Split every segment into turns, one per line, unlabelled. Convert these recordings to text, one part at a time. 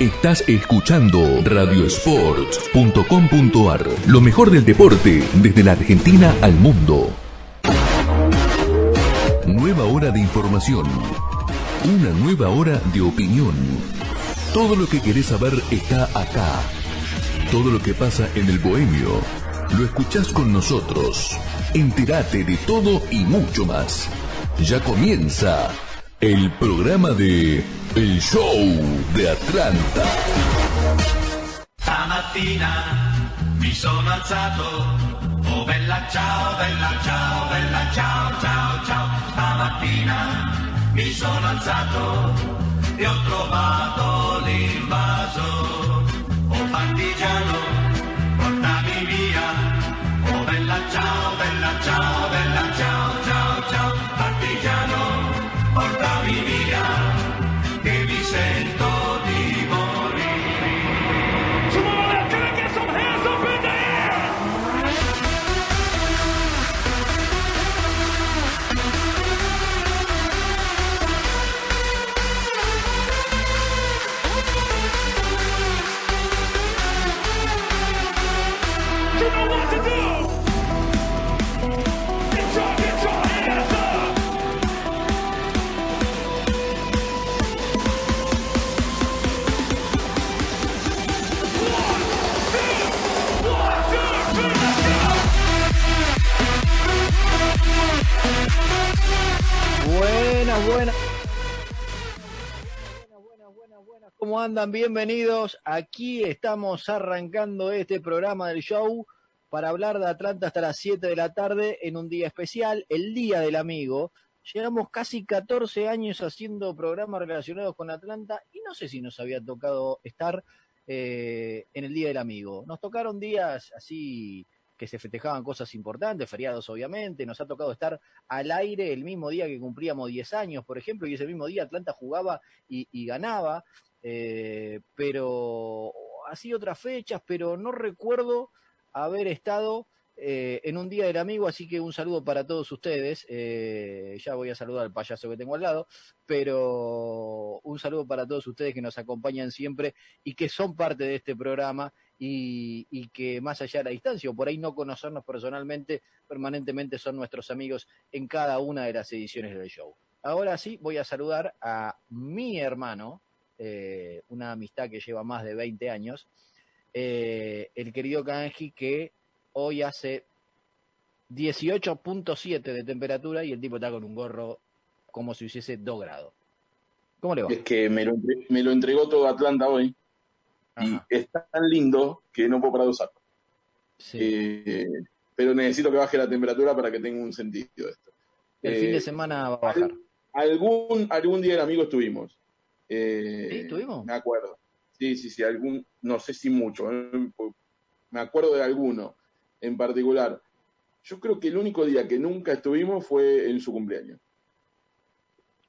Estás escuchando radiosports.com.ar. Lo mejor del deporte desde la Argentina al mundo. Nueva hora de información. Una nueva hora de opinión. Todo lo que querés saber está acá. Todo lo que pasa en el bohemio. Lo escuchás con nosotros. Entérate de todo y mucho más. Ya comienza el programa de El Show de Atlanta.
Stamattina mi sono alzato, oh bella ciao, bella ciao, bella ciao, ciao, ciao. Stamattina mi sono alzato e ho trovato l'invaso, oh partigiano,
¿Cómo andan? Bienvenidos. Aquí estamos arrancando este programa del show para hablar de Atlanta hasta las 7 de la tarde en un día especial, el Día del Amigo. Llevamos casi 14 años haciendo programas relacionados con Atlanta y no sé si nos había tocado estar eh, en el Día del Amigo. Nos tocaron días así que se festejaban cosas importantes, feriados obviamente, nos ha tocado estar al aire el mismo día que cumplíamos 10 años, por ejemplo, y ese mismo día Atlanta jugaba y, y ganaba, eh, pero así otras fechas, pero no recuerdo haber estado eh, en un día del amigo, así que un saludo para todos ustedes. eh, ya voy a saludar al payaso que tengo al lado, pero un saludo para todos ustedes que nos acompañan siempre y que son parte de este programa y, y que más allá de la distancia, o por ahí no conocernos personalmente, permanentemente son nuestros amigos en cada una de las ediciones del show. Ahora sí, voy a saludar a mi hermano, eh, una amistad que lleva más de 20 años, eh, el querido Kanji, que hoy hace 18.7 de temperatura y el tipo está con un gorro como si hiciese 2 grados. ¿Cómo le va?
Es que me lo, me lo entregó todo Atlanta hoy y es tan lindo que no puedo parar de usarlo.
sí.
Eh, pero necesito que baje la temperatura para que tenga un sentido esto.
el
eh,
fin de semana va a bajar.
Algún, algún día el amigo estuvimos. Eh,
¿Sí? ¿Estuvimos?
Me acuerdo. Sí, sí, sí, algún, no sé si mucho, ¿eh? me acuerdo de alguno en particular. Yo creo que el único día que nunca estuvimos fue en su cumpleaños.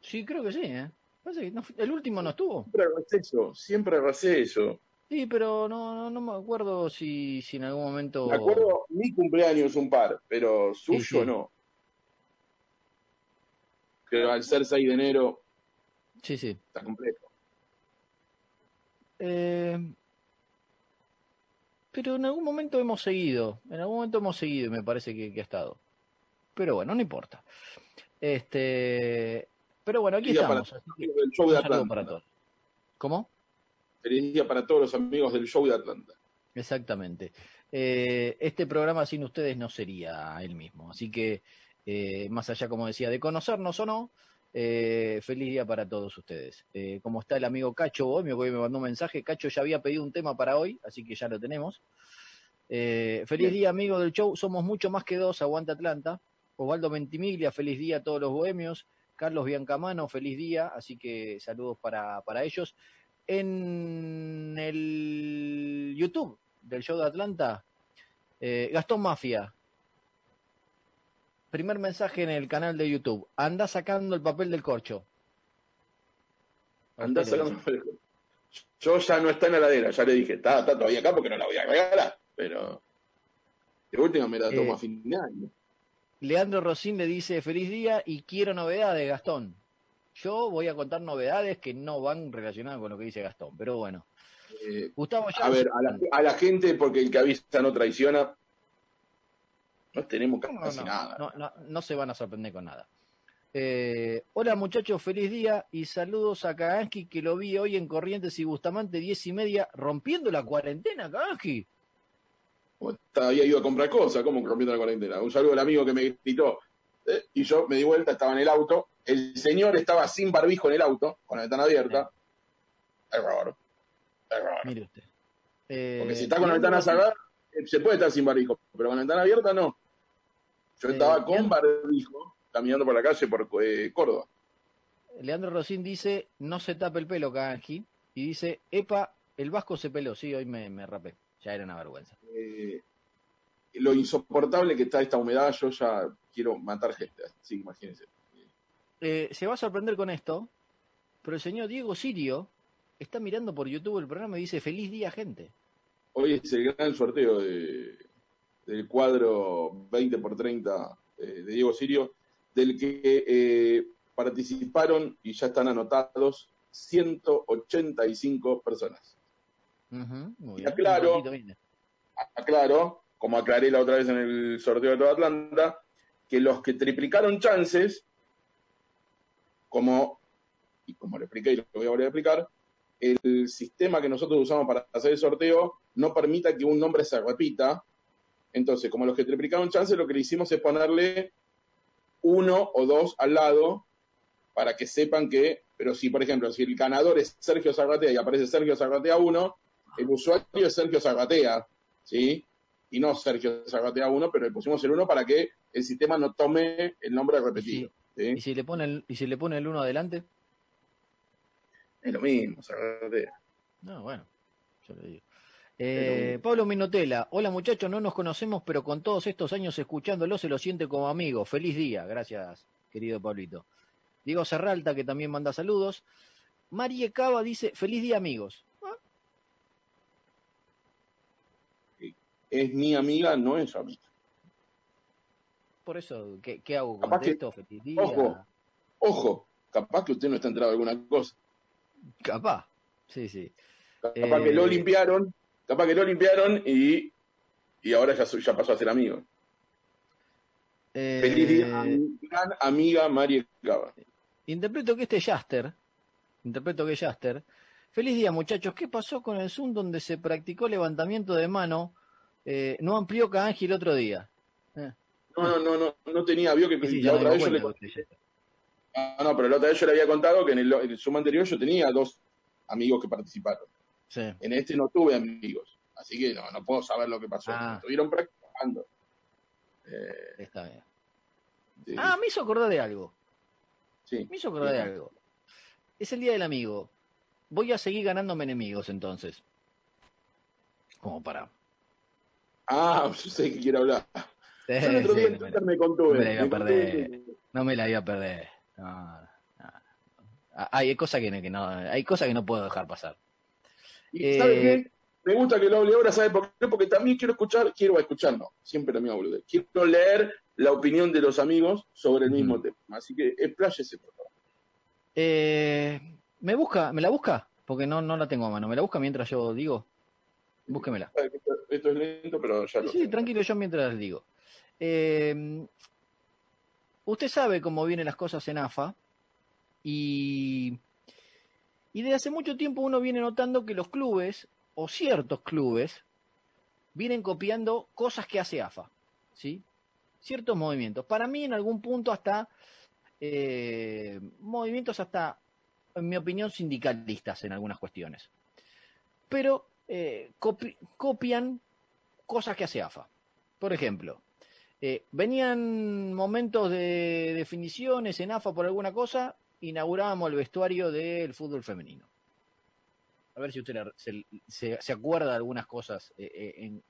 Sí, creo que sí, ¿eh? Que no el último no estuvo.
Siempre receso, siempre receso.
Sí, pero no, no, no me acuerdo si, si en algún momento...
Me acuerdo mi cumpleaños un par, pero suyo
Sí, sí.
no. Pero al ser 6 de enero
Sí, sí.
está completo.
Eh, pero en algún momento hemos seguido, en algún momento hemos seguido y me parece que, que ha estado. Pero bueno, no importa. Este, pero bueno, aquí
para
estamos. que
show de Atlanta.
para todos. ¿Cómo?
Feliz día para todos los amigos del show de Atlanta.
Exactamente. Eh, este programa sin ustedes no sería el mismo. Así que, eh, más allá, como decía, de conocernos o no, eh, feliz día para todos ustedes. Eh, como está el amigo Cacho Bohemio, que hoy me mandó un mensaje, Cacho ya había pedido un tema para hoy, así que ya lo tenemos. Eh, feliz
Bien.
día, amigo del show. Somos mucho más que dos. Aguanta Atlanta. Osvaldo Ventimiglia, feliz día a todos los bohemios. Carlos Biancamano, feliz día. Así que saludos para, para ellos. En el YouTube del show de Atlanta, Gastón Mafia. Primer mensaje en el canal de YouTube. Anda sacando el papel del corcho. A
Andá
usted le
sacando-
dice.
Yo ya no está en la heladera, ya le dije, está, está todavía acá porque no la voy a regalar. Pero de última me la tomo
Eh,
a fin de año.
Leandro Rosín le dice feliz día y quiero novedades, Gastón. Yo voy a contar novedades que no van relacionadas con lo que dice Gastón, pero bueno.
Eh,
Gustavo
a
Jackson.
ver, a la, a la gente, porque el que avisa no traiciona, no tenemos casi
no,
nada.
no, se van a sorprender con nada. Eh, hola muchachos, feliz día y saludos a Kagansky que lo vi hoy en Corrientes y Bustamante, diez y media, rompiendo la cuarentena, Kagansky.
Había ido a comprar cosas, como rompiendo la cuarentena. Un saludo al amigo que me gritó. eh, y yo me di vuelta, estaba en el auto. El señor estaba sin barbijo en el auto, con la ventana abierta. Error. Error.
Mire usted. Eh,
Porque si está con la ventana cerrada, se puede estar sin barbijo, pero con la ventana abierta no. Yo
Eh,
estaba con barbijo caminando por la calle por eh, Córdoba.
Leandro Rosín dice, no se tape el pelo, Kagansky. Y dice, epa, el Vasco se peló. Sí, hoy me, me rapé. Ya era una vergüenza.
Eh, lo insoportable que está esta humedad, yo ya quiero matar gente. Así que imagínense.
Eh, se va a sorprender con esto, pero el señor Diego Sirio está mirando por YouTube el programa y dice, feliz día, gente.
Hoy es el gran sorteo de- del cuadro 20 por 30 eh, de Diego Sirio, del que eh, participaron y ya están anotados 185 personas.
Muy
Y. Aclaro, como aclaré la otra vez en el sorteo de toda Atlanta, que los que triplicaron chances, como, y como lo expliqué y lo voy a volver a explicar, el sistema que nosotros usamos para hacer el sorteo no permita que un nombre se repita. Entonces, como los que triplicaron chances, lo que le hicimos es ponerle uno o dos al lado para que sepan que, pero si, por ejemplo, si el ganador es Sergio Zarratea y aparece Sergio Zarratea 1, el usuario es Sergio Zarratea, ¿sí? Y no Sergio Zarratea 1, pero le pusimos el 1 para que el sistema no tome el nombre repetido. ¿sí?
¿Y si le pone el, y si le pone el uno adelante?
Es lo mismo, Zarratea.
No, bueno, yo le digo. Eh, Pablo Minotela, hola muchachos, no nos conocemos, pero con todos estos años escuchándolo se lo siente como amigo. Feliz día, gracias, querido Pablito. Diego Serralta, que también manda saludos. Marie Cava dice, feliz día amigos. Ah,
Es mi amiga, no es su amiga.
por eso, ¿qué, qué hago?
Capaz que-
¿Contesto? Feliz día.
Ojo. Ojo, capaz que usted no está enterado de alguna cosa.
Capaz, sí, sí.
Capaz
Eh,
que lo limpiaron, capaz que lo limpiaron y, y ahora ya, ya pasó a ser amigo.
Eh,
Feliz día a mi gran amiga María Cava.
Interpreto que este es Jaster. Interpreto que es Jaster. Feliz día, muchachos. ¿Qué pasó con el Zoom donde se practicó levantamiento de mano? Eh, no amplió Kanji el otro día. Eh,
No, no, no, no, no tenía, vio que
sí,
la otra vez yo le
Jaster.
Ah, no, pero la otra vez yo le había contado que en el, en el Zoom anterior yo tenía dos amigos que participaron.
Sí.
En este no tuve amigos. Así que no, no puedo saber lo que pasó.
Ah.
Estuvieron practicando. Eh,
Está bien.
sí,
Ah, me hizo acordar de algo.
sí.
Me hizo acordar de algo. Es el día del amigo. Voy a seguir ganándome enemigos entonces. Como para.
Ah, yo sé que quiere hablar.
Sí,
Yo el otro
sí,
día en
no, me la,
me contuve.
no me la iba a perder.
contuve.
no me la iba a perder. No, no, no. Hay cosas que, que no, hay cosas que no puedo dejar pasar.
Y
Eh,
¿sabe qué? Me gusta que lo hable ahora, ¿sabe por qué? Porque también quiero escuchar, quiero escuchar, no, siempre lo mismo, boludo. Quiero leer la opinión de los amigos sobre el mismo tema. Así que expláyese, por favor.
Eh, ¿Me busca? ¿Me la busca? Porque no, no la tengo a mano. ¿Me la busca mientras yo digo? Búsquemela.
Esto, esto es lento, pero ya
Sí,
lo
sí, tranquilo, yo mientras digo. Eh, usted sabe cómo vienen las cosas en AFA y, y desde hace mucho tiempo uno viene notando que los clubes, o ciertos clubes, vienen copiando cosas que hace AFA, ¿sí? Ciertos movimientos. Para mí, en algún punto, hasta eh, movimientos hasta, en mi opinión, sindicalistas en algunas cuestiones. Pero eh, copi- copian cosas que hace AFA. Por ejemplo, eh, venían momentos de definiciones en AFA por alguna cosa, inaugurábamos el vestuario del fútbol femenino. A ver si usted se, se- se acuerda de algunas cosas eh, eh, en,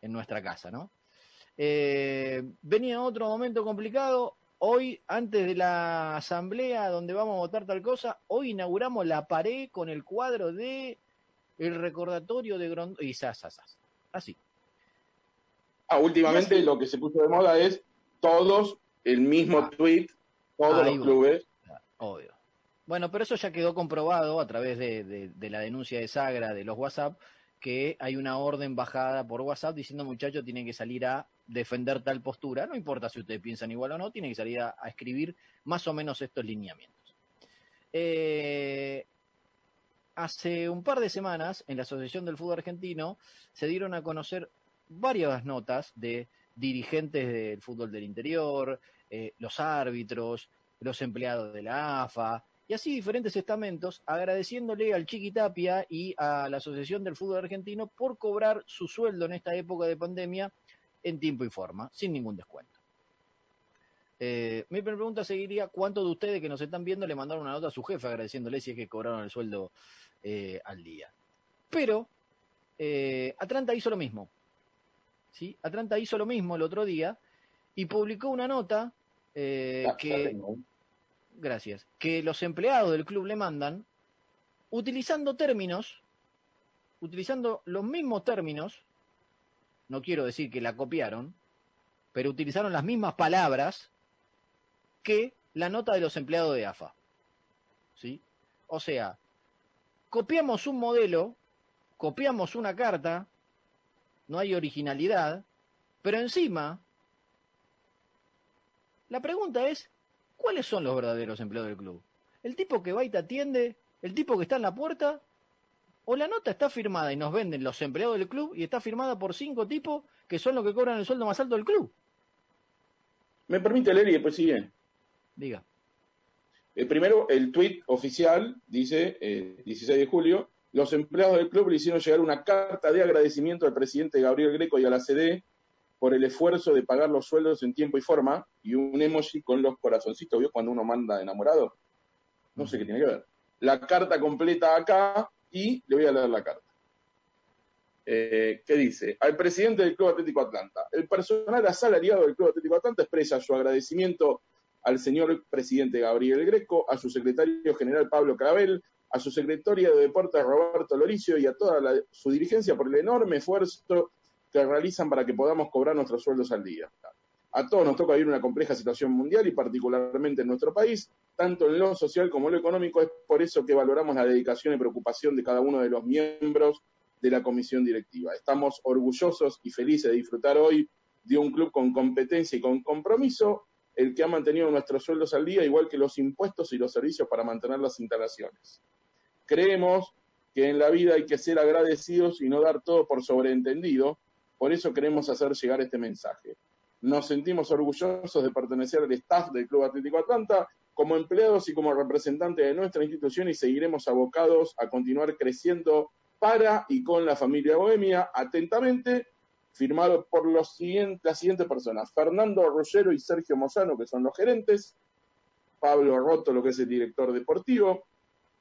en nuestra casa, ¿no? Eh, venía otro momento complicado. Hoy, antes de la asamblea donde vamos a votar tal cosa, hoy inauguramos la pared con el cuadro de el recordatorio de Grondona. Y zas, zas. Así.
Ah, últimamente
así-
lo que se puso de moda es todos el mismo
Ah.
tweet, todos los
va.
clubes.
Obvio. Bueno, pero eso ya quedó comprobado a través de, la denuncia de Sagra de los WhatsApp, que hay una orden bajada por WhatsApp diciendo muchachos tienen que salir a defender tal postura. No importa si ustedes piensan igual o no, tienen que salir a, a escribir más o menos estos lineamientos. Eh, hace un par de semanas, en la Asociación del Fútbol Argentino, se dieron a conocer varias notas de dirigentes del fútbol del interior, eh, los árbitros, los empleados de la AFA, y así diferentes estamentos, agradeciéndole al Chiqui Tapia y a la Asociación del Fútbol Argentino por cobrar su sueldo en esta época de pandemia en tiempo y forma, sin ningún descuento. Eh, mi primera pregunta seguiría, ¿cuántos de ustedes que nos están viendo le mandaron una nota a su jefe agradeciéndole si es que cobraron el sueldo eh, al día? Pero eh, Atlanta hizo lo mismo. ¿sí? Atlanta hizo lo mismo el otro día y publicó una nota eh,
Ya-
que. Gracias, que los empleados del club le mandan utilizando términos, utilizando los mismos términos, no quiero decir que la copiaron, pero utilizaron las mismas palabras que la nota de los empleados de AFA. ¿Sí? O sea, copiamos un modelo, copiamos una carta, no hay originalidad, pero encima, la pregunta es, ¿cuáles son los verdaderos empleados del club? ¿El tipo que va y te atiende? ¿El tipo que está en la puerta? ¿O la nota está firmada y nos venden los empleados del club y está firmada por cinco tipos que son los que cobran el sueldo más alto del club?
Me permite leer y después sigue.
Diga.
Eh, primero, el tuit oficial dice, eh, 16 de julio, los empleados del club le hicieron llegar una carta de agradecimiento al presidente Gabriel Greco y a la CD por el esfuerzo de pagar los sueldos en tiempo y forma y un emoji con los corazoncitos, ¿vio? Cuando uno manda enamorado. No sé qué tiene que ver. La carta completa acá y le voy a leer la carta. Eh, ¿Qué dice? Al presidente del Club Atlético Atlanta. El personal asalariado del Club Atlético Atlanta expresa su agradecimiento al señor presidente Gabriel Greco, a su secretario general Pablo Carabel, a su secretario de Deportes Roberto Loricio y a toda la- su dirigencia por el enorme esfuerzo que realizan para que podamos cobrar nuestros sueldos al día. A todos nos toca vivir una compleja situación mundial y particularmente en nuestro país, tanto en lo social como en lo económico. Es por eso que valoramos la dedicación y preocupación de cada uno de los miembros de la comisión directiva. Estamos orgullosos y felices de disfrutar hoy de un club con competencia y con compromiso, el que ha mantenido nuestros sueldos al día, igual que los impuestos y los servicios para mantener las instalaciones. Creemos que en la vida hay que ser agradecidos y no dar todo por sobreentendido, por eso queremos hacer llegar este mensaje. Nos sentimos orgullosos de pertenecer al staff del Club Atlético Atlanta como empleados y como representantes de nuestra institución y seguiremos abocados a continuar creciendo para y con la familia Bohemia. Atentamente, firmado por los siguientes, las siguientes personas. Fernando Rogero y Sergio Mozano, que son los gerentes. Pablo Roto, lo que es el director deportivo.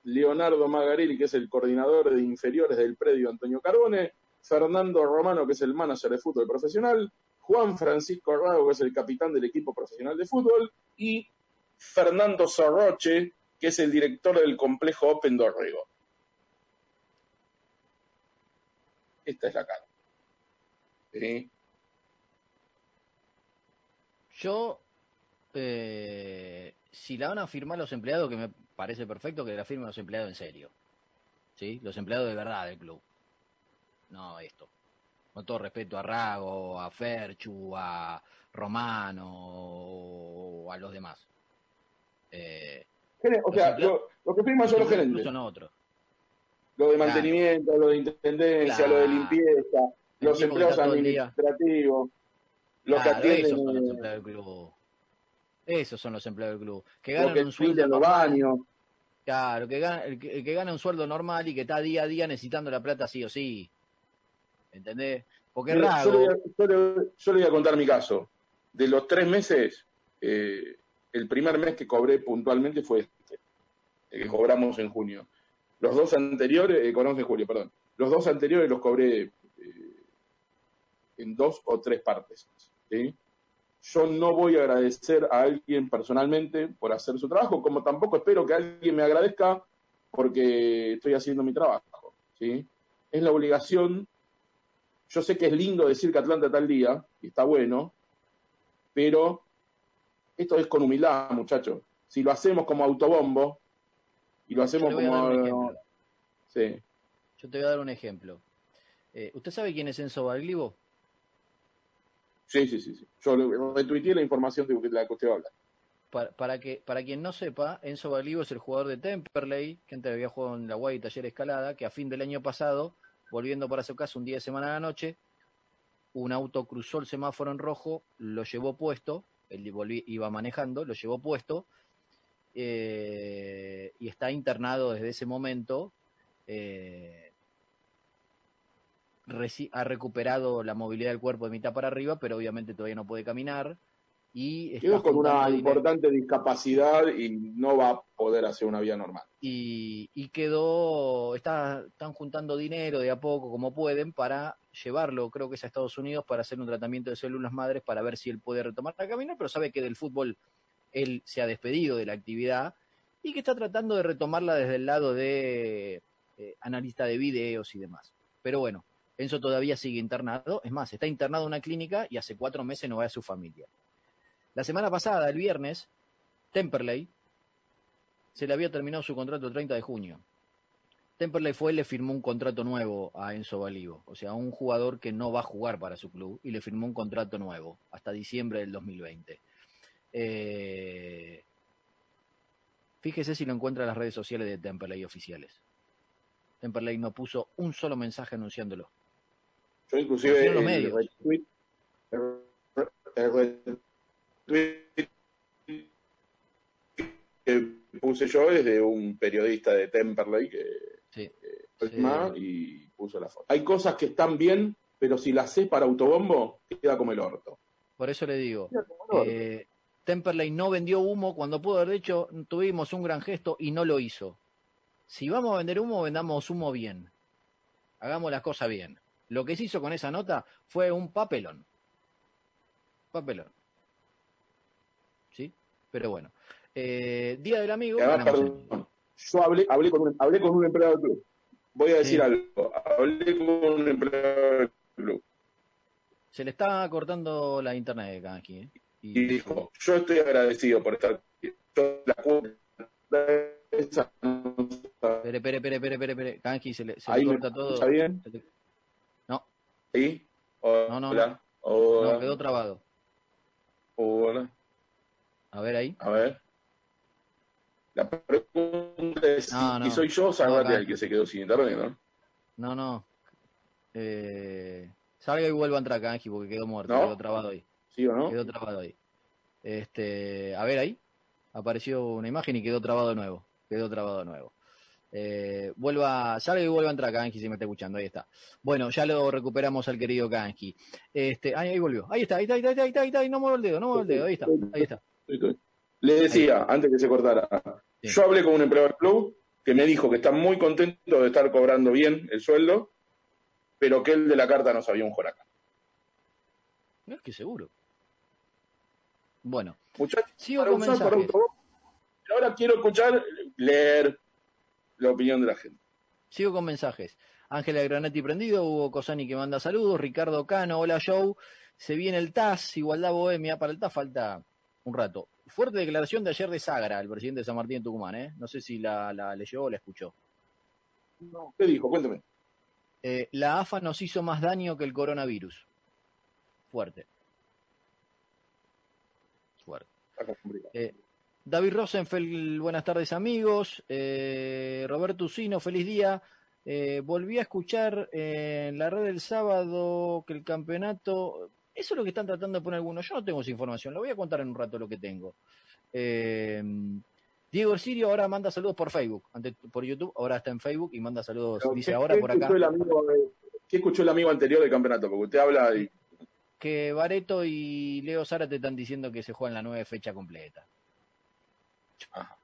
Leonardo Magarelli, que es el coordinador de inferiores del predio Antonio Carbone. Fernando Romano, que es el manager de fútbol profesional. Juan Francisco Rago, que es el capitán del equipo profesional de fútbol. Y Fernando Sorroche, que es el director del complejo Open Dorrego. Esta es la cara. ¿Sí?
Yo, eh, si la van a firmar los empleados, que me parece perfecto que la firmen los empleados en serio. ¿Sí? Los empleados de verdad del club. No esto. Con todo respeto a Rago, a Ferchu, a Romano o a los demás. Eh,
O sea, lo, lo que firman son los gerentes.
Son otros.
Lo de mantenimiento, lo de intendencia,
Claro.
lo de limpieza,
El
los
día.
administrativos, los
Claro,
que atienden,
esos son los empleados del club. Esos son los empleados del club. Que ganan
que
un sueldo
los baños.
Claro, que gana, el, que, el que gana un sueldo normal y que está día a día necesitando la plata sí o sí. ¿Entendés? Porque
Mira, yo, le
Rago,
voy a, yo le- yo le voy a contar mi caso. De los tres meses, eh, el primer mes que cobré puntualmente fue este, el que cobramos en junio. Los dos anteriores, eh, cobramos en julio, perdón. Los dos anteriores los cobré eh, en dos o tres partes. ¿sí? Yo no voy a agradecer a alguien personalmente por hacer su trabajo, como tampoco espero que alguien me agradezca porque estoy haciendo mi trabajo. ¿sí? Es la obligación yo sé que es lindo decir que Atlanta está al día, y está bueno, pero esto es con humildad, muchachos. Si lo hacemos como autobombo, y lo hacemos como... Sí.
Yo te voy a dar un ejemplo. Eh, ¿Usted sabe quién es Enzo Baglivo?
Sí, sí, sí, sí. Yo retuiteé la información de la que usted habla.
Para, para que para quien no sepa, Enzo Baglivo es el jugador de Temperley, que antes había jugado en la Guay Taller Escalada, que a fin del año pasado, volviendo para su casa un día de semana a la noche, un auto cruzó el semáforo en rojo, lo llevó puesto, él iba manejando, lo llevó puesto, eh, y está internado desde ese momento. eh, ha recuperado la movilidad del cuerpo de mitad para arriba, pero obviamente todavía no puede caminar. Y está
Quedó con una
dinero.
importante discapacidad y no va a poder hacer una vida normal.
y, y quedó, está, están juntando dinero de a poco como pueden para llevarlo, creo que es a Estados Unidos, para hacer un tratamiento de células madres para ver si él puede retomar la caminar, pero sabe que del fútbol él se ha despedido de la actividad y que está tratando de retomarla desde el lado de eh, analista de videos y demás. Pero bueno, Enzo todavía sigue internado, es más, está internado en una clínica y hace cuatro meses no ve a su familia. La semana pasada, el viernes, Temperley, se le había terminado su contrato el 30 de junio. Temperley fue y le firmó un contrato nuevo a Enzo Balivo, o sea, un jugador que no va a jugar para su club y le firmó un contrato nuevo hasta diciembre del 2020. Eh, fíjese si lo encuentra en las redes sociales de Temperley oficiales. Temperley no puso un solo mensaje anunciándolo.
Yo inclusive
los
el
medios.
el que puse yo es de un periodista de Temperley que
Sí,
y puso la foto. Hay cosas que están bien, pero si las haces para autobombo, queda como el orto.
por eso le digo. Eh, Temperley no vendió humo cuando pudo haber hecho, tuvimos un gran gesto y no lo hizo. Si vamos a vender humo, vendamos humo bien. Hagamos las cosas bien. Lo que se hizo con esa nota fue un papelón. Papelón. Pero bueno. Eh, Día del Amigo.
Además, perdón, yo hablé, hablé, con un, hablé con un empleado del club. Voy a decir
Sí.
algo. Hablé con un empleado del club
Se le está cortando la internet aquí. ¿eh?
y dijo, yo estoy agradecido por estar aquí. Yo la esa está
Espere, espere, espere, espere, espere, espere. Kanji, se le, se le corta todo.
escucha bien.
No,
¿Ahí? Hola.
No, no.
Hola.
no, quedó trabado.
Hola.
A ver ahí.
A ver. La pregunta es
No, no.
si soy yo, Zárate
No,
el que se quedó sin internet, ¿no?
No, no. Eh, salga y vuelva a entrar, Kanji, porque quedó muerto, quedó trabado ahí.
¿Sí o no?
Quedó trabado ahí. Este, a ver ahí. Apareció una imagen y quedó trabado de nuevo. Quedó trabado de nuevo. Eh, vuelva, salga y vuelva a entrar, Kanji, si me está escuchando. Ahí está. Bueno, ya lo recuperamos al querido Kanji. Este, ahí, ahí volvió. Ahí está, ahí está, ahí está, ahí está, ahí está, ahí no muevo el dedo, no muevo el dedo. Ahí está, ahí está.
Le decía, antes que se cortara,
Sí.
yo hablé con un empleado del club que me dijo que está muy contento de estar cobrando bien el sueldo, pero que él de la carta no sabía un joraca.
No es que seguro. Bueno,
Muchachos,
sigo
para
con
usar para. Pero ahora quiero escuchar, leer la opinión de la gente.
Sigo con mensajes. Ángela Granati prendido, Hugo Cosani que manda saludos, Ricardo Cano, hola Joe, se viene el TAS, igualdad bohemia, para el TAS falta un rato. Fuerte declaración de ayer de Sagra, el presidente de San Martín de Tucumán, ¿eh? No sé si la, la leyó o la escuchó.
¿Qué dijo? Cuéntame.
Eh, la AFA nos hizo más daño que el coronavirus. Fuerte. Fuerte. Eh, David Rosenfeld, buenas tardes amigos. Eh, Roberto Usino, feliz día. Volví a escuchar en la red el sábado que el campeonato... Eso es lo que están tratando de poner algunos. Yo no tengo esa información. Lo voy a contar en un rato lo que tengo. Eh, Diego Sirio ahora manda saludos por Facebook. Antes por YouTube, ahora está en Facebook y manda saludos.
Pero,
Dice
¿qué-
ahora por acá
el amigo ¿Qué escuchó el amigo anterior del campeonato? Porque usted habla y
que Bareto y Leo Zárate están diciendo que se juega en la nueva fecha completa.
Ajá.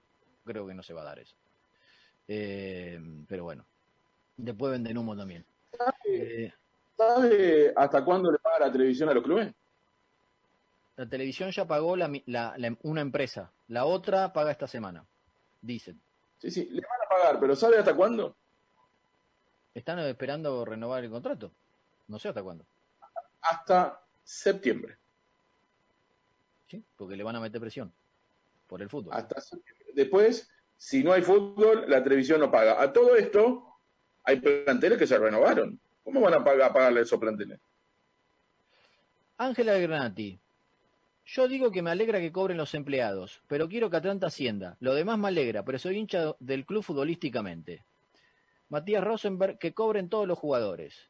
Creo que no se va a dar eso. Eh, pero bueno. Después venden humo también. Eh,
¿Sabe hasta cuándo le paga la televisión a los clubes?
la televisión ya pagó la, la- la- una empresa. La otra paga esta semana. Dicen.
Sí, sí, le van a pagar, pero ¿sabe hasta cuándo?
Están esperando renovar el contrato. No sé hasta cuándo.
Hasta septiembre.
¿sí? Porque le van a meter presión. Por el fútbol.
Hasta septiembre. Después si no hay fútbol, la televisión no paga. A todo esto, hay planteles que se renovaron. ¿Cómo van a, pagar, a pagarle esos planteles?
Ángela Granati. Yo digo que me alegra que cobren los empleados, pero quiero que Atlanta ascienda. Lo demás me alegra, pero soy hincha del club futbolísticamente. Matías Rosenberg, que cobren todos los jugadores.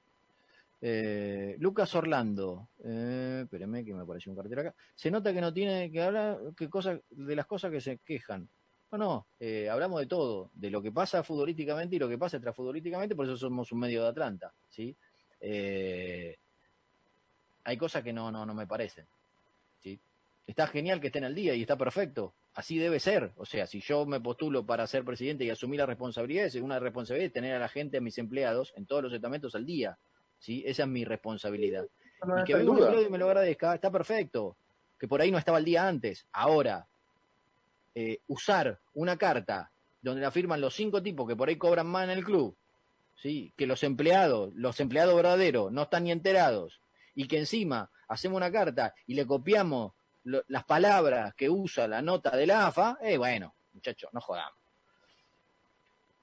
Eh, Lucas Orlando, eh, que me apareció un cartel acá. Se nota que no tiene que hablar que cosa, de las cosas que se quejan. No, no, eh, hablamos de todo, de lo que pasa futbolísticamente y lo que pasa extrafutbolísticamente, por eso somos un medio de Atlanta, ¿sí? Eh, hay cosas que no, no, no me parecen, ¿sí? Está genial que estén al día y está perfecto, así debe ser, o sea, si yo me postulo para ser presidente y asumir la responsabilidad, es una responsabilidad tener a la gente, a mis empleados, en todos los estamentos al día, ¿sí? Esa es mi responsabilidad.
No,
y que venga
en
un y me lo agradezca, está perfecto, que por ahí no estaba el día antes, ahora, eh, usar una carta donde la firman los cinco tipos que por ahí cobran más en el club, ¿sí? que los empleados, los empleados verdaderos, no están ni enterados, y que encima hacemos una carta y le copiamos las palabras que usa la nota de la AFA, eh, bueno, muchachos, no jodamos.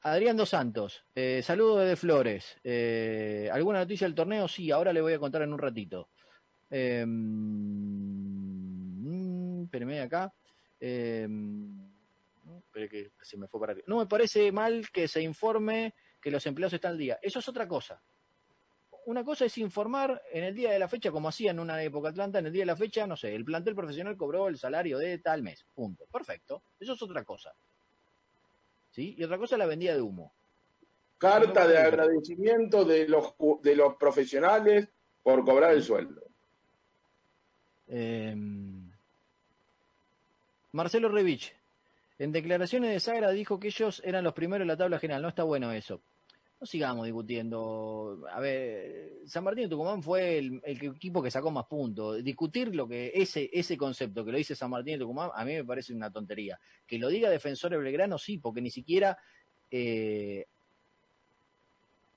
Adrián Dos Santos, eh, saludos desde Flores. Eh, ¿Alguna noticia del torneo? Sí, ahora le voy a contar en un ratito. Eh, acá. Eh, espere que se me fue para arriba. No me parece mal que se informe que los empleados están al día. Eso es otra cosa. Una cosa es informar en el día de la fecha, como hacía en una época Atlanta, en el día de la fecha, no sé, el plantel profesional cobró el salario de tal mes. Punto. Perfecto. Eso es otra cosa. ¿Sí? Y otra cosa es la vendida de humo.
Carta de agradecimiento de los, de los profesionales por cobrar el sueldo.
Eh, Marcelo Revich, en declaraciones de Sagra dijo que ellos eran los primeros en la tabla general. No está bueno eso. No sigamos discutiendo. A ver, San Martín de Tucumán fue el, equipo que sacó más puntos. Discutir lo que ese, ese concepto que lo dice San Martín de Tucumán, a mí me parece una tontería. Que lo diga Defensor Belgrano, sí, porque ni siquiera eh,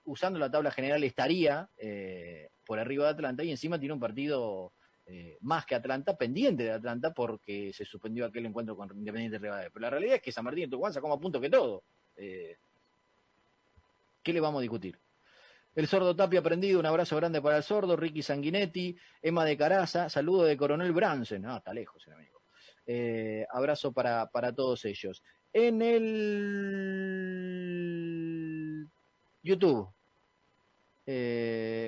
usando la tabla general estaría eh, por arriba de Atlanta y encima tiene un partido eh, más que Atlanta, pendiente de Atlanta, porque se suspendió aquel encuentro con Independiente Rivadavia. Pero la realidad es que San Martín de Tucumán sacó más puntos que todo. Eh, ¿Qué le vamos a discutir? El sordo Tapia aprendido, un abrazo grande para el sordo, Ricky Sanguinetti, Emma de Caraza, saludo de Coronel Bransen, ah, está lejos el amigo. Eh, abrazo para, para todos ellos. En el YouTube,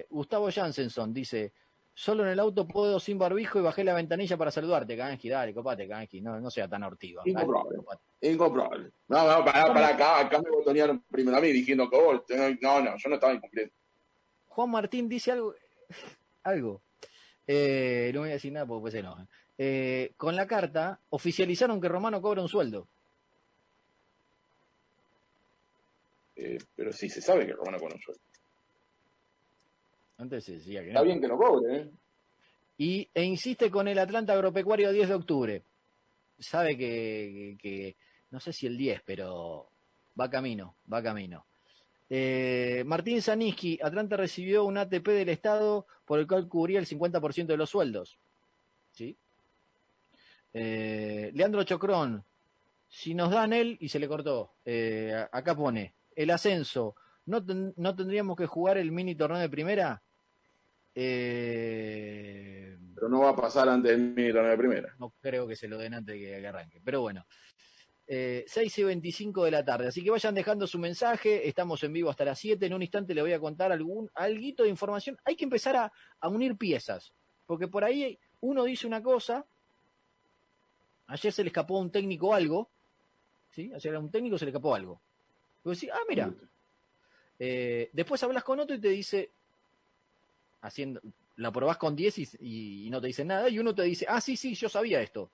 Gustavo Jansenson dice, solo en el auto puedo sin barbijo y bajé la ventanilla para saludarte, Kanji, dale, copate, Kanji, no, no sea tan hortivo. dale,
Incomprobable. Incomprobable. No, no, para, para acá, acá me botonearon primero a mí diciendo que vos, no, no, yo no estaba incumpliendo.
Juan Martín dice algo, algo. Eh, no voy a decir nada porque pues se enoja. Eh, con la carta oficializaron que Romano cobra un sueldo.
Eh, pero sí se sabe que Romano con un sueldo.
Antes se decía que
Está
no.
bien que lo cobre, ¿eh?
Y, e insiste con el Atlanta Agropecuario 10 de octubre. Sabe que, que- no sé si el 10, pero va camino, va camino. Eh, Martín Zaniski, Atlanta recibió un ATP del Estado por el cual cubría el 50% de los sueldos. ¿Sí? Eh, Leandro Chocrón, si nos dan él, y se le cortó, eh, acá pone, el ascenso, ¿no, ten- ¿no tendríamos que jugar el mini torneo de primera? Eh,
Pero no va a pasar antes del torneo de primera.
no creo que se lo den antes de que, que arranque. Pero bueno, eh, 6 y 25 de la tarde. Así que vayan dejando su mensaje. Estamos en vivo hasta las 7. En un instante le voy a contar algún alguito de información. Hay que empezar a, a unir piezas. Porque por ahí uno dice una cosa. Ayer se le escapó a un técnico algo. ¿Sí? Ayer a un técnico se le escapó algo. Y vos decís, ah, mira. Eh, después hablas con otro y te dice, haciendo, la probás con 10 y, no te dice nada, y uno te dice, ah, sí, sí, yo sabía esto.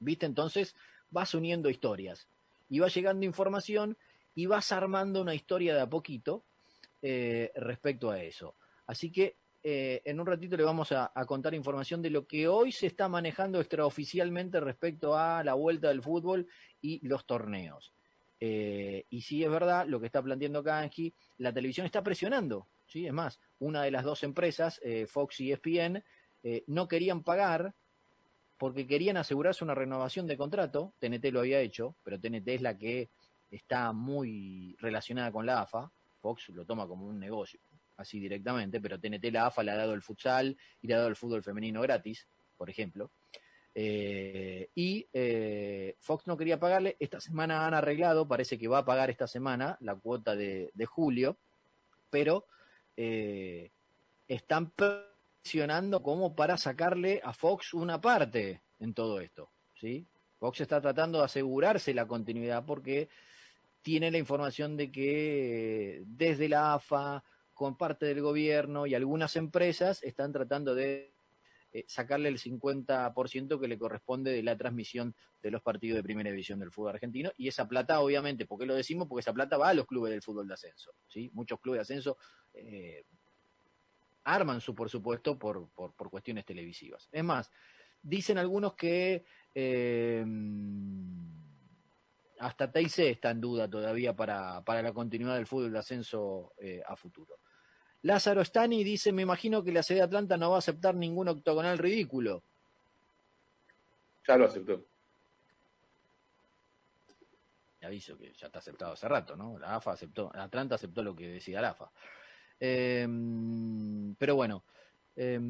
¿Viste? Entonces vas uniendo historias y va llegando información y vas armando una historia de a poquito eh, respecto a eso. Así que eh, en un ratito le vamos a, contar información de lo que hoy se está manejando extraoficialmente respecto a la vuelta del fútbol y los torneos. Eh, y sí es verdad lo que está planteando Kanji, la televisión está presionando, ¿sí? Es más, una de las dos empresas, eh, Fox y ESPN, eh, no querían pagar porque querían asegurarse una renovación de contrato, TNT lo había hecho, pero TNT es la que está muy relacionada con la AFA, Fox lo toma como un negocio, así directamente, pero TNT la AFA le ha dado el futsal y le ha dado el fútbol femenino gratis, por ejemplo. Eh, y Fox no quería pagarle, esta semana han arreglado, parece que va a pagar esta semana la cuota de, de julio, pero eh, están presionando como para sacarle a Fox una parte en todo esto, ¿sí? Fox está tratando de asegurarse la continuidad porque tiene la información de que desde la AFA, con parte del gobierno y algunas empresas están tratando de eh, sacarle el 50% que le corresponde de la transmisión de los partidos de primera división del fútbol argentino. Y esa plata, obviamente, ¿por qué lo decimos? Porque esa plata va a los clubes del fútbol de ascenso. ¿sí? Muchos clubes de ascenso eh, arman su por supuesto por, por, por, cuestiones televisivas. Es más, dicen algunos que eh, hasta TIC está en duda todavía para, para la continuidad del fútbol de ascenso eh, a futuro. Lázaro Stani dice, me imagino que la sede de Atlanta no va a aceptar ningún octogonal ridículo.
Ya lo aceptó.
Le aviso que ya está aceptado hace rato, ¿no? La AFA aceptó, Atlanta aceptó lo que decía la AFA. Eh, pero bueno, eh,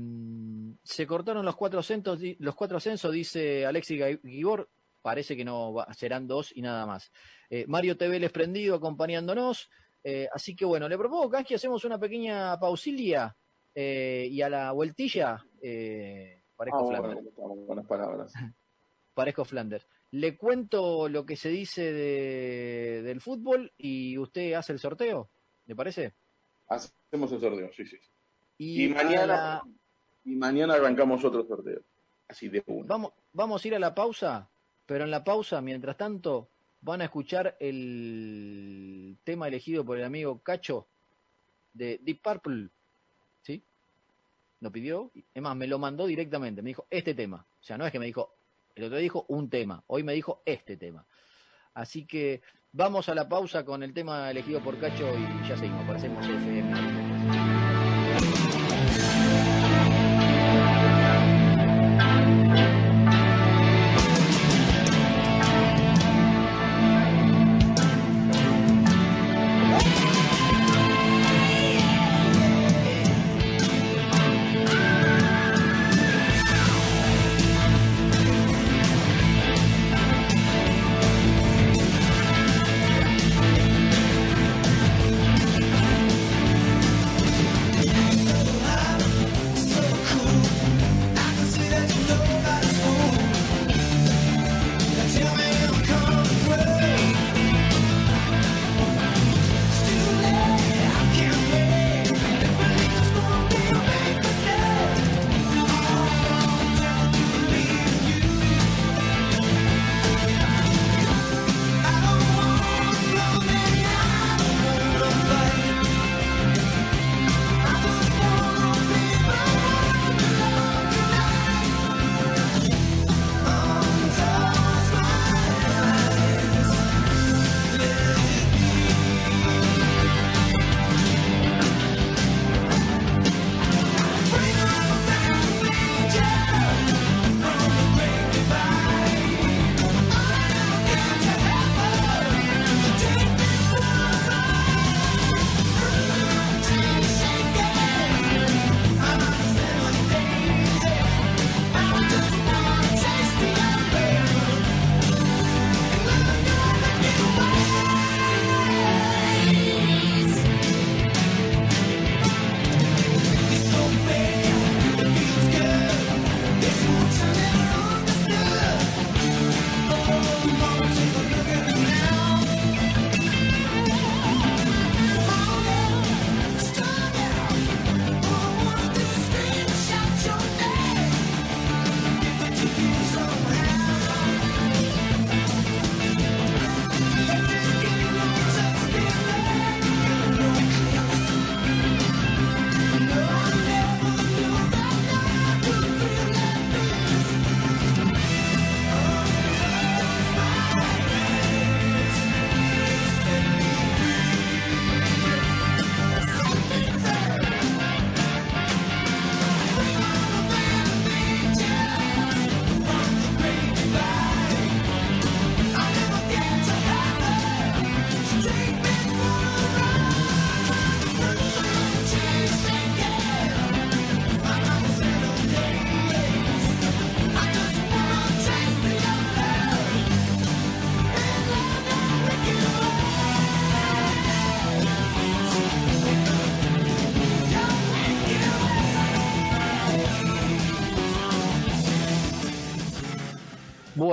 se cortaron los cuatro ascensos, los cuatro ascensos, dice Alexis Gibor, parece que no va, serán dos y nada más. Eh, Mario TV les prendido acompañándonos. Eh, así que bueno, le propongo que hacemos una pequeña pausilia eh, y a la vueltilla, eh, Parejo
Ah,
Flanders.
bueno, buenas palabras.
Parejo Flanders. Le cuento lo que se dice de, del fútbol y usted hace el sorteo, ¿le parece?
Hacemos el sorteo, sí, sí.
Y,
mañana,
la-
y mañana arrancamos otro sorteo. Así de uno.
vamos, vamos a ir a la pausa, pero en la pausa, mientras tanto, van a escuchar el tema elegido por el amigo Cacho de Deep Purple, ¿sí? Lo pidió, es más, me lo mandó directamente, me dijo este tema, o sea, no es que me dijo, el otro día dijo un tema, hoy me dijo este tema. Así que vamos a la pausa con el tema elegido por Cacho y ya seguimos, parecemos FM.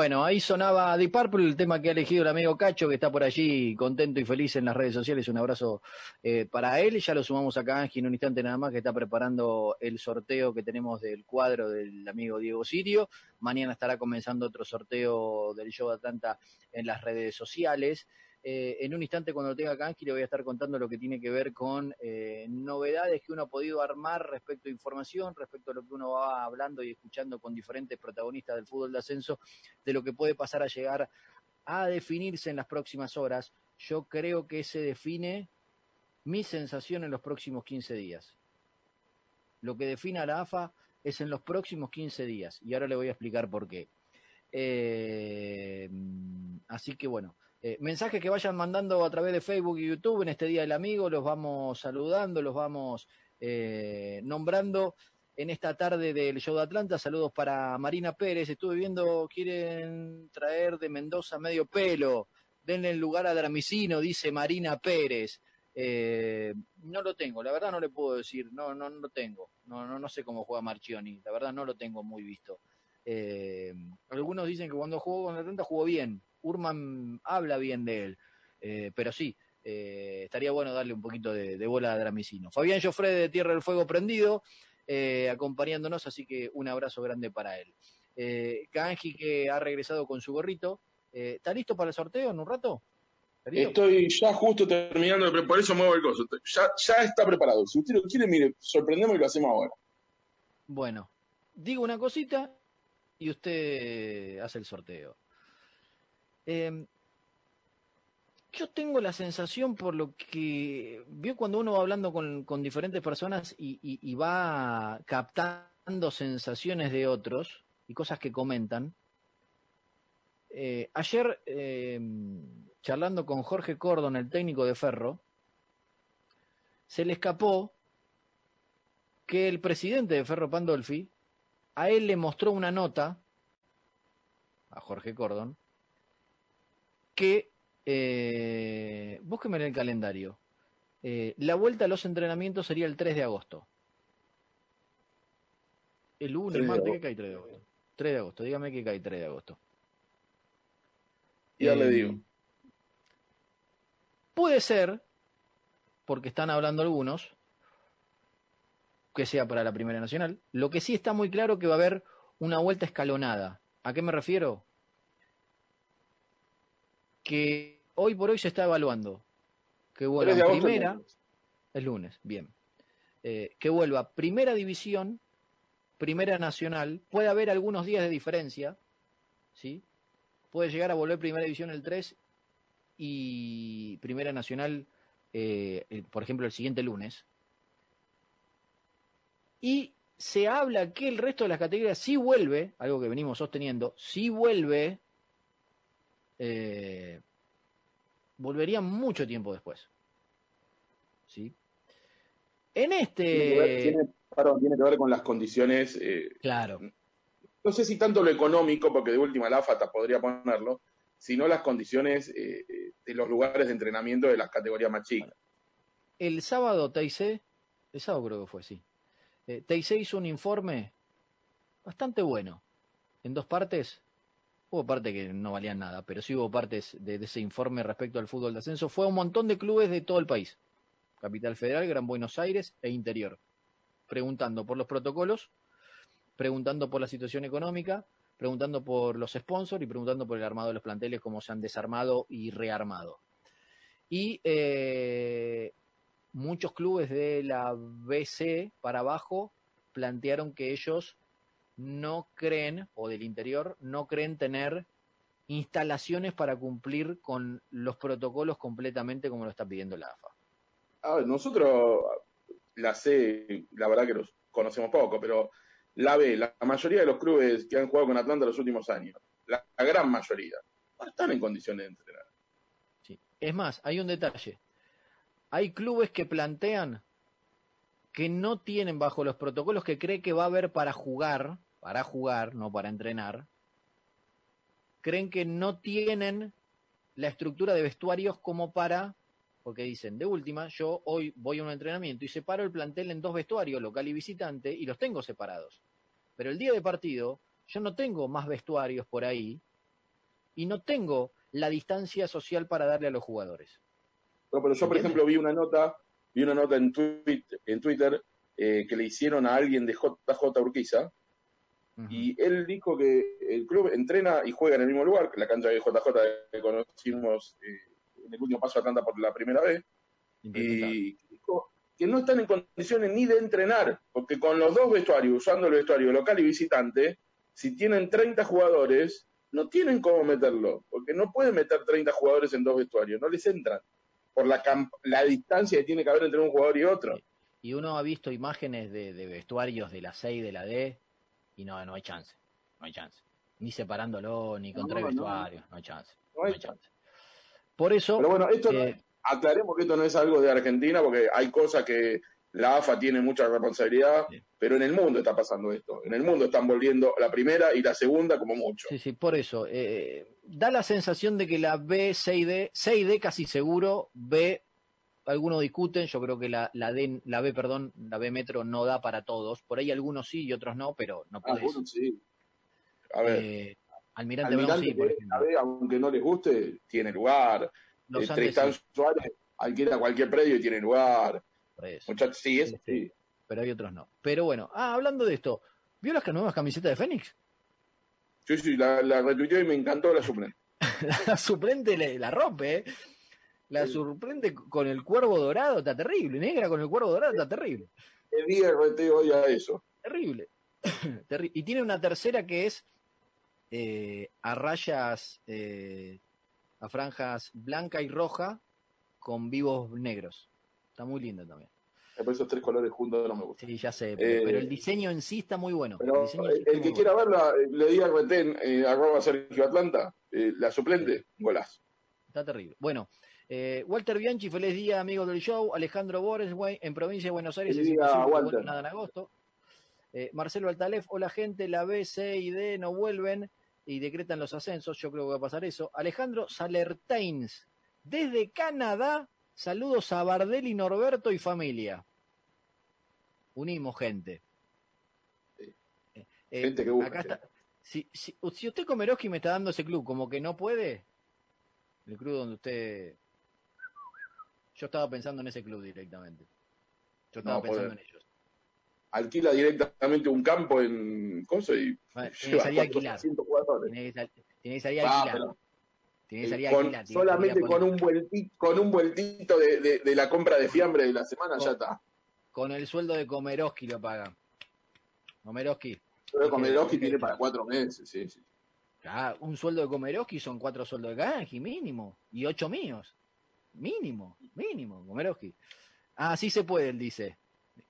Bueno, ahí sonaba Deep Purple, el tema que ha elegido el amigo Cacho, que está por allí contento y feliz en las redes sociales. Un abrazo eh, para él. Ya lo sumamos acá, Ángel, en un instante nada más, que está preparando el sorteo que tenemos del cuadro del amigo Diego Sirio. Mañana estará comenzando otro sorteo del show de Atlanta en las redes sociales. Eh, en un instante, cuando lo tenga Kanji, le voy a estar contando lo que tiene que ver con eh, novedades que uno ha podido armar respecto a información, respecto a lo que uno va hablando y escuchando con diferentes protagonistas del fútbol de ascenso, de lo que puede pasar a llegar a definirse en las próximas horas. Yo creo que se define mi sensación en los próximos 15 días. Lo que define a la AFA es en los próximos 15 días. Y ahora le voy a explicar por qué. Eh, así que bueno, eh, mensajes que vayan mandando a través de Facebook y YouTube en este Día del Amigo, los vamos saludando, los vamos eh, nombrando en esta tarde del show de Atlanta. Saludos para Marina Pérez. Estuve viendo, quieren traer de Mendoza medio pelo. Denle el lugar a Dramicino, dice Marina Pérez. Eh, no lo tengo, la verdad no le puedo decir, no, no, no lo tengo. No, no, no sé cómo juega Marchioni, la verdad no lo tengo muy visto. algunos dicen que cuando jugó con Atlanta jugó bien, Urman habla bien de él, eh, pero sí, eh, estaría bueno darle un poquito de, bola a Dramicino. Fabián Joffre de Tierra del Fuego prendido, eh, acompañándonos, así que un abrazo grande para él. Kanji que ha regresado con su gorrito. ¿Está listo para el sorteo en un rato?
Estoy ya justo terminando, por eso muevo el coso. Ya, ya está preparado. Si usted lo quiere, mire, sorprendemos y lo hacemos ahora.
Bueno, digo una cosita y usted hace el sorteo. Eh, yo tengo la sensación por lo que vio cuando uno va hablando con, diferentes personas y, va captando sensaciones de otros y cosas que comentan. Eh, ayer, eh, charlando con Jorge Cordon, el técnico de Ferro, se le escapó que el presidente de Ferro Pandolfi a él le mostró una nota, a Jorge Cordon, que, eh, búsqueme en el calendario, eh, la vuelta a los entrenamientos sería el 3 de agosto. El lunes, martes, ¿qué cae 3 de agosto? 3 de agosto, dígame que cae 3 de agosto.
Ya le digo.
Eh, puede ser, porque están hablando algunos, que sea para la Primera Nacional. Lo que sí está muy claro que va a haber una vuelta escalonada. ¿A qué me refiero? Que hoy por hoy se está evaluando que vuelva primera, el lunes, bien, eh, que vuelva primera división, primera nacional, puede haber algunos días de diferencia, ¿sí? Puede llegar a volver primera división el 3 y primera nacional, eh, por ejemplo, el siguiente lunes. Y se habla que el resto de las categorías sí vuelve, algo que venimos sosteniendo, sí vuelve eh, volverían mucho tiempo después. ¿Sí? En este...
Tiene que ver, con las condiciones... Eh,
claro.
No sé si tanto lo económico, porque de última la FATA podría ponerlo, sino las condiciones eh, de los lugares de entrenamiento de las categorías más chicas.
El sábado TIC, el sábado creo que fue, sí. Eh, hizo un informe bastante bueno, en dos partes, Hubo partes que no valían nada, pero sí hubo partes de, ese informe respecto al fútbol de ascenso. Fue a un montón de clubes de todo el país. Capital Federal, Gran Buenos Aires e Interior. Preguntando por los protocolos, preguntando por la situación económica, preguntando por los sponsors y preguntando por el armado de los planteles, cómo se han desarmado y rearmado. Y eh, muchos clubes de la BC para abajo plantearon que ellos no creen, o del interior, no creen tener instalaciones para cumplir con los protocolos completamente como lo está pidiendo la AFA.
A ver, nosotros, la C, la verdad que los conocemos poco, pero la B, la mayoría de los clubes que han jugado con Atlanta los últimos años, la, gran mayoría, no están en condiciones de entrenar.
Sí. Es más, hay un detalle. Hay clubes que plantean que no tienen bajo los protocolos que cree que va a haber para jugar, para jugar, no para entrenar, creen que no tienen la estructura de vestuarios como para, porque dicen, de última, yo hoy voy a un entrenamiento y separo el plantel en dos vestuarios, local y visitante, y los tengo separados. Pero el día de partido, yo no tengo más vestuarios por ahí y no tengo la distancia social para darle a los jugadores.
No, pero yo, por
¿Entiendes?
ejemplo, vi una nota, vi una nota en Twitter, en Twitter eh, que le hicieron a alguien de JJ Urquiza, Y él dijo que el club entrena y juega en el mismo lugar, que la cancha de JJ que conocimos eh, en el último paso a Atlanta por la primera vez, y dijo que no están en condiciones ni de entrenar, porque con los dos vestuarios, usando el vestuario local y visitante, si tienen 30 jugadores, no tienen cómo meterlo, porque no pueden meter 30 jugadores en dos vestuarios, no les entran, por la, la distancia que tiene que haber entre un jugador y otro.
Y uno ha visto imágenes de, de vestuarios de la C y de la D y no, no hay chance. No hay chance. Ni separándolo, ni con
No,
tres
no.
vestuarios. No hay chance.
No hay
chance. Por eso,
Pero bueno, esto no-
eh,
aclaremos que esto no es algo de Argentina, porque hay cosas que la AFA tiene mucha responsabilidad,
Sí.
pero en el mundo está pasando esto. En el mundo están volviendo la primera y la segunda como mucho.
sí, sí, por eso. eh, da la sensación de que la B, C y D, C y D casi seguro, B, algunos discuten, yo creo que la, la, D, la B, perdón, la B Metro no da para todos. Por ahí algunos sí y otros no, pero no podés.
bueno, sí. A ver,
Eh, Almirante, Brown
Almirante,
sí, por
a ver, aunque no les guste, tiene lugar.
Los
Eh, Tristán
sí,
Suárez alquila cualquier predio y tiene lugar. Muchachos, sí, es
Sí,
sí.
pero hay otros no. Pero bueno, ah, hablando de esto, ¿vio las nuevas camisetas de Fénix?
Sí, sí, la, la retuiteé y me encantó la suplente.
La suplente le- la rompe, ¿eh? La
Sí.
suplente con el cuervo dorado está terrible, negra con el cuervo dorado está terrible,
El día RT hoy a eso.
terrible. Terri- y tiene una tercera que es eh, a rayas, eh, a franjas blanca y roja con vivos negros. Está muy linda también.
Por esos tres colores juntos no me gustan.
Sí, ya sé, pero,
Eh,
pero el diseño en sí está muy bueno. el
Pero
sí
que
bueno.
quiera verla, eh, le di a RT en eh, arroba Sergio Atlanta, eh, la suplente, golazo.
Está terrible. Bueno, eh, Walter Bianchi, feliz día, amigos del show. Alejandro Borges, güey, en provincia de Buenos Aires es imposible nada en agosto. Eh, Marcelo Altalef, hola gente, la B, C y D no vuelven y decretan los ascensos. Yo creo que va a pasar eso. Alejandro Salertains, desde Canadá, saludos a Bardelli, Norberto y familia. Unimos gente.
Sí.
Eh,
Gente que busca,
acá
sí.
está. Si, si, si usted Comerowski me está dando ese club como que no puede, el club donde usted. Yo estaba pensando en ese club directamente. Yo estaba
No,
pensando
joder.
en ellos.
Alquila directamente un campo en cosa y
Bueno, tiene que salir a alquilar.
400 jugadores.
Tiene que, sal- tiene que salir a alquilar. tiene que salir a
con-
alquilar.
solamente con un vueltito, con un vueltito de, de- de la compra de fiambre de la semana
Con-
ya está.
con el sueldo de Comerowski lo pagan. Comerowski.
Pero
dije-
tiene para cuatro meses, sí, sí.
Ah, un sueldo de Comerowski son cuatro sueldos de Ganji, mínimo. Y ocho míos. Mínimo, mínimo, Comerowski. Ah, sí se puede, él dice.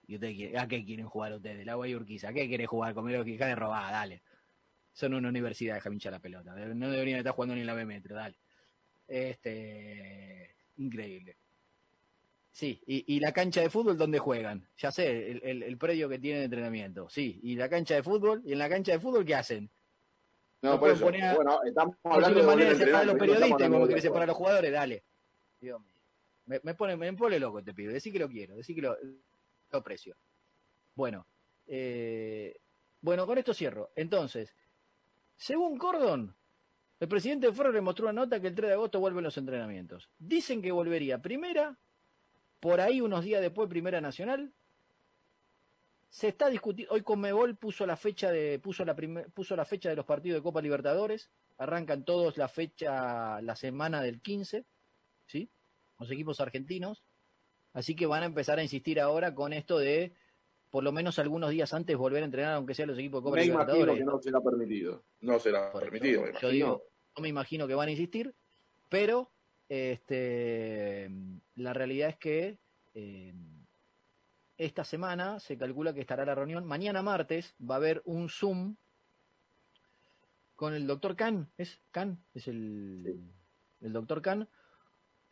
¿Y usted ¿A qué quieren jugar ustedes? La Guay Urquiza. ¿A qué quiere jugar Comerowski? Deja de robar, dale. Son una universidad, deja hinchar la pelota. No deberían estar jugando ni en la B metro, dale. Este. Increíble. Sí, y, y la cancha de fútbol, ¿dónde juegan? Ya sé, el, el- el predio que tiene de entrenamiento. Sí, y la cancha de fútbol, ¿y en la cancha de fútbol qué hacen?
No,
No
por eso.
poner a-
Bueno, estamos hablando de
manera de separar a los periodistas como
otra
separar a los jugadores, dale. Dios mío. Me, pone, me pone loco este pibe, decí que lo quiero, decí que lo, lo aprecio. Bueno, eh, bueno, con esto cierro. Entonces, según Cordon, el presidente de Ferro le mostró una nota que el 3 de agosto vuelven los entrenamientos. Dicen que volvería primera, por ahí unos días después primera nacional. Se está discutiendo, hoy Conmebol puso la fecha de puso la puso la fecha de los partidos de Copa Libertadores, arrancan todos la fecha la semana del 15, ¿sí? Los equipos argentinos. Así que van a empezar a insistir ahora con esto de por lo menos algunos días antes volver a entrenar aunque sea los equipos de Copa
Me
Libertadores.
que no será permitido. No será permitido, me
yo
imagino.
digo, no me imagino que van a insistir, pero este, la realidad es que eh, esta semana se calcula que estará la reunión. Mañana martes va a haber un Zoom con el doctor Khan. ¿Es Khan? Es el, el doctor Khan.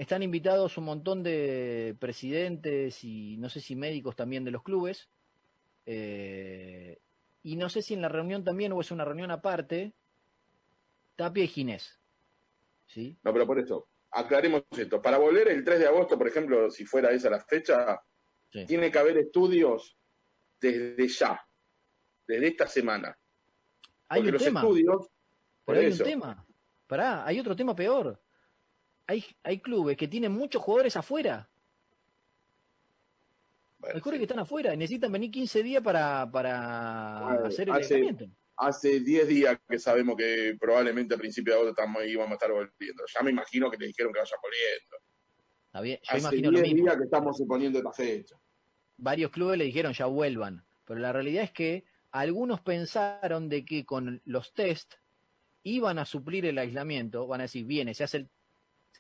Están invitados un montón de presidentes y no sé si médicos también de los clubes. Eh, y no sé si en la reunión también o es una reunión aparte. Tapia y Ginés. ¿Sí?
No, pero por eso, aclaremos esto. Para volver el 3 de agosto, por ejemplo, si fuera esa la fecha,
Sí.
tiene que haber estudios desde ya, desde esta semana.
Hay
Porque
un
los
tema.
estudios,
Pero hay
eso,
un tema. pará, hay otro tema peor. Hay, hay clubes que tienen muchos jugadores afuera.
Bueno,
Hay
sí.
que están afuera y necesitan venir 15 días para, para
Bueno,
hacer el
hace-
aislamiento.
Hace 10 días que sabemos que probablemente a principios de agosto estamos, íbamos a estar volviendo. Ya me imagino que le dijeron que vayan volviendo.
Está bien, Yo
Hace
imagino lo
10
mismo.
días que estamos suponiendo esta fecha.
varios clubes le dijeron ya vuelvan, pero la realidad es que algunos pensaron de que con los test iban a suplir el aislamiento, van a decir, viene, se hace el,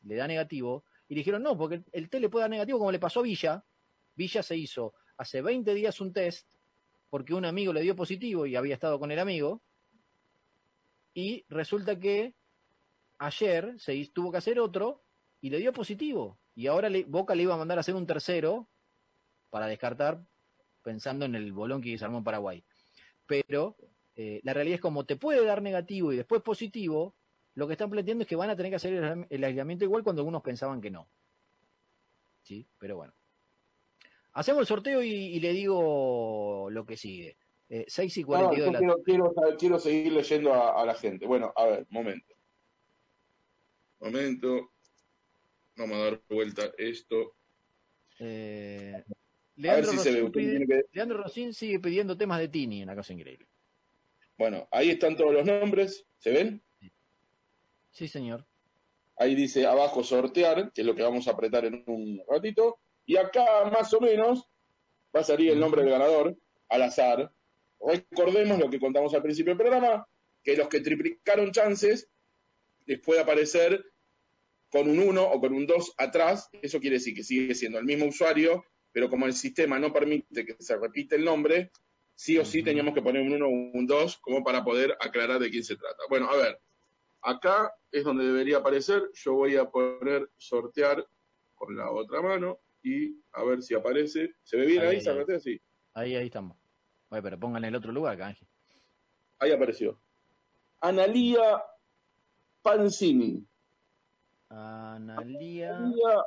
le da negativo, y dijeron, no, porque el, test le puede dar negativo como le pasó a Villa. Villa se hizo hace 20 días un test porque un amigo le dio positivo y había estado con el amigo, y resulta que ayer se tuvo que hacer otro y le dio positivo, y ahora le- Boca le iba a mandar a hacer un tercero para descartar pensando en el bolón que se armó en Paraguay. Pero eh, la realidad es como te puede dar negativo y después positivo, lo que están planteando es que van a tener que hacer el, el aislamiento igual cuando algunos pensaban que no. Sí, pero bueno. Hacemos el sorteo y, y le digo lo que sigue. Eh, 6 y
No,
42
yo
de la
quiero, quiero, seguir leyendo a, a la gente. Bueno, a ver, momento. Momento. Vamos a dar vuelta esto.
eh,
A ver
Leandro,
si se ve.
Rosín pide-
que-
Leandro Rosín sigue pidiendo temas de Tini en la cosa increíble.
Bueno, ahí están todos los nombres. ¿Se ven?
Sí, señor.
Ahí dice abajo sortear, que es lo que vamos a apretar en un ratito. Y acá, más o menos, va a salir el nombre del ganador, al azar. Recordemos lo que contamos al principio del programa, que los que triplicaron chances les puede aparecer con un 1 o con un 2 atrás. Eso quiere decir que sigue siendo el mismo usuario, pero como el sistema no permite que se repita el nombre, sí o sí teníamos que poner un 1 o un 2 como para poder aclarar de quién se trata. Bueno, a ver, acá es donde debería aparecer. Yo voy a poner sortear con la otra mano y a ver si aparece. ¿Se ve bien
Ahí,
ahí? Sí.
Ahí, ahí estamos. Oye, pero pongan el otro lugar, Canje.
Ahí apareció. Analía Pancini.
Analia
Analía.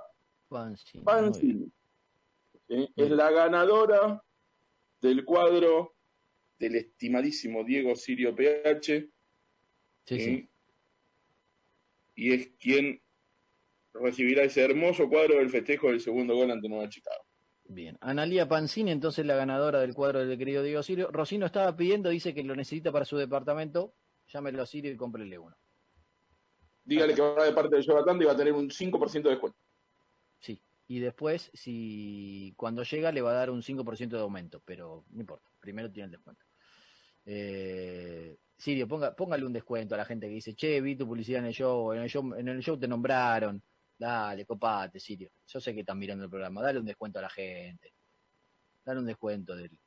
Pancini. ¿sí? Es la ganadora del cuadro del estimadísimo Diego Sirio PH.
Sí,
¿sí? Y es quien recibirá ese hermoso cuadro del festejo del segundo gol ante Nueva Chicago.
Bien. Analia Pansini, entonces la ganadora del cuadro del querido Diego Sirio. Rocino estaba pidiendo, dice que lo necesita para su departamento. Llámelo a Sirio y cómprele uno.
Dígale que va de parte de Jonathan y va a tener un 5% de descuento.
Sí. Y después, si cuando llega, le va a dar un 5% de aumento, pero no importa. Primero tiene el descuento. Eh, Sirio, ponga, póngale un descuento a la gente que dice, che, vi tu publicidad en el show, en el show, te nombraron. Dale, copate, Sirio. Yo sé que están mirando el programa. Dale un descuento a la gente. Dale un descuento del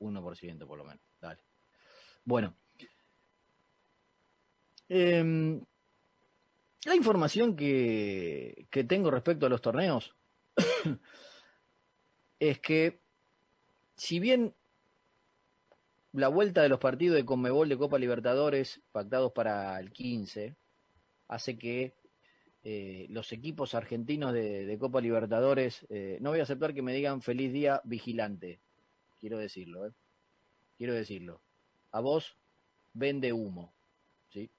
1% por lo menos. Dale. Bueno. Em, la información que, que tengo respecto a los torneos es que si bien la vuelta de los partidos de Conmebol de Copa Libertadores pactados para el 15 hace que eh, los equipos argentinos de, Copa Libertadores, eh, no voy a aceptar que me digan feliz día vigilante, quiero decirlo, ¿eh? quiero decirlo. A vos vende humo, ¿sí?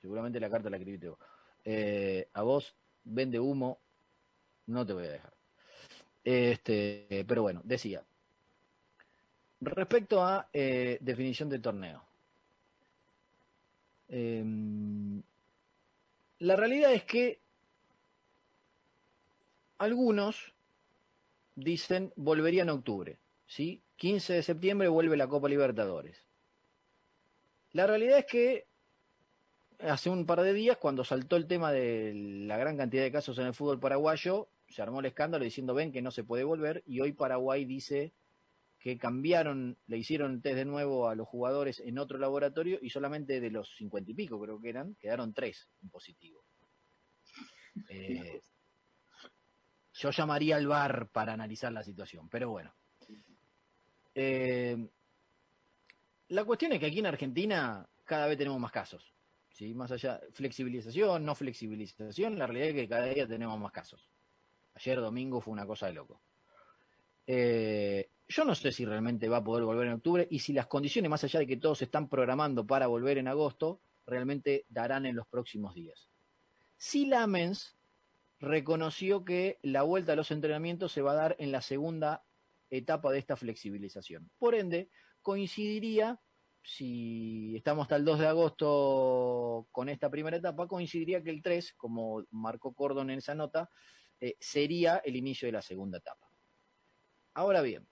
Seguramente la carta la escribiste vos. Eh, a vos vende humo, no te voy a dejar. Este, pero bueno, decía. Respecto a eh, definición de torneo. Em, la realidad es que algunos dicen volvería en octubre, ¿sí? 15 de septiembre vuelve la Copa Libertadores. La realidad es que hace un par de días, cuando saltó el tema de la gran cantidad de casos en el fútbol paraguayo, se armó el escándalo diciendo ven que no se puede volver y hoy Paraguay dice que cambiaron, le hicieron test de nuevo a los jugadores en otro laboratorio y solamente de los cincuenta y pico creo que eran, quedaron tres en positivo. Eh, yo llamaría al VAR para analizar la situación, pero bueno. Eh, la cuestión es que aquí en Argentina cada vez tenemos más casos. ¿sí? Más allá, flexibilización, no flexibilización, la realidad es que cada día tenemos más casos. Ayer domingo fue una cosa de loco. Eh, yo no sé si realmente va a poder volver en octubre y si las condiciones, más allá de que todos están programando para volver en agosto, realmente darán en los próximos días. Si Lamens reconoció que la vuelta a los entrenamientos se va a dar en la segunda etapa de esta flexibilización. Por ende, coincidiría, si estamos hasta el 2 de agosto con esta primera etapa, coincidiría que el 3, como marcó Cordon en esa nota, eh, sería el inicio de la segunda etapa. Ahora bien,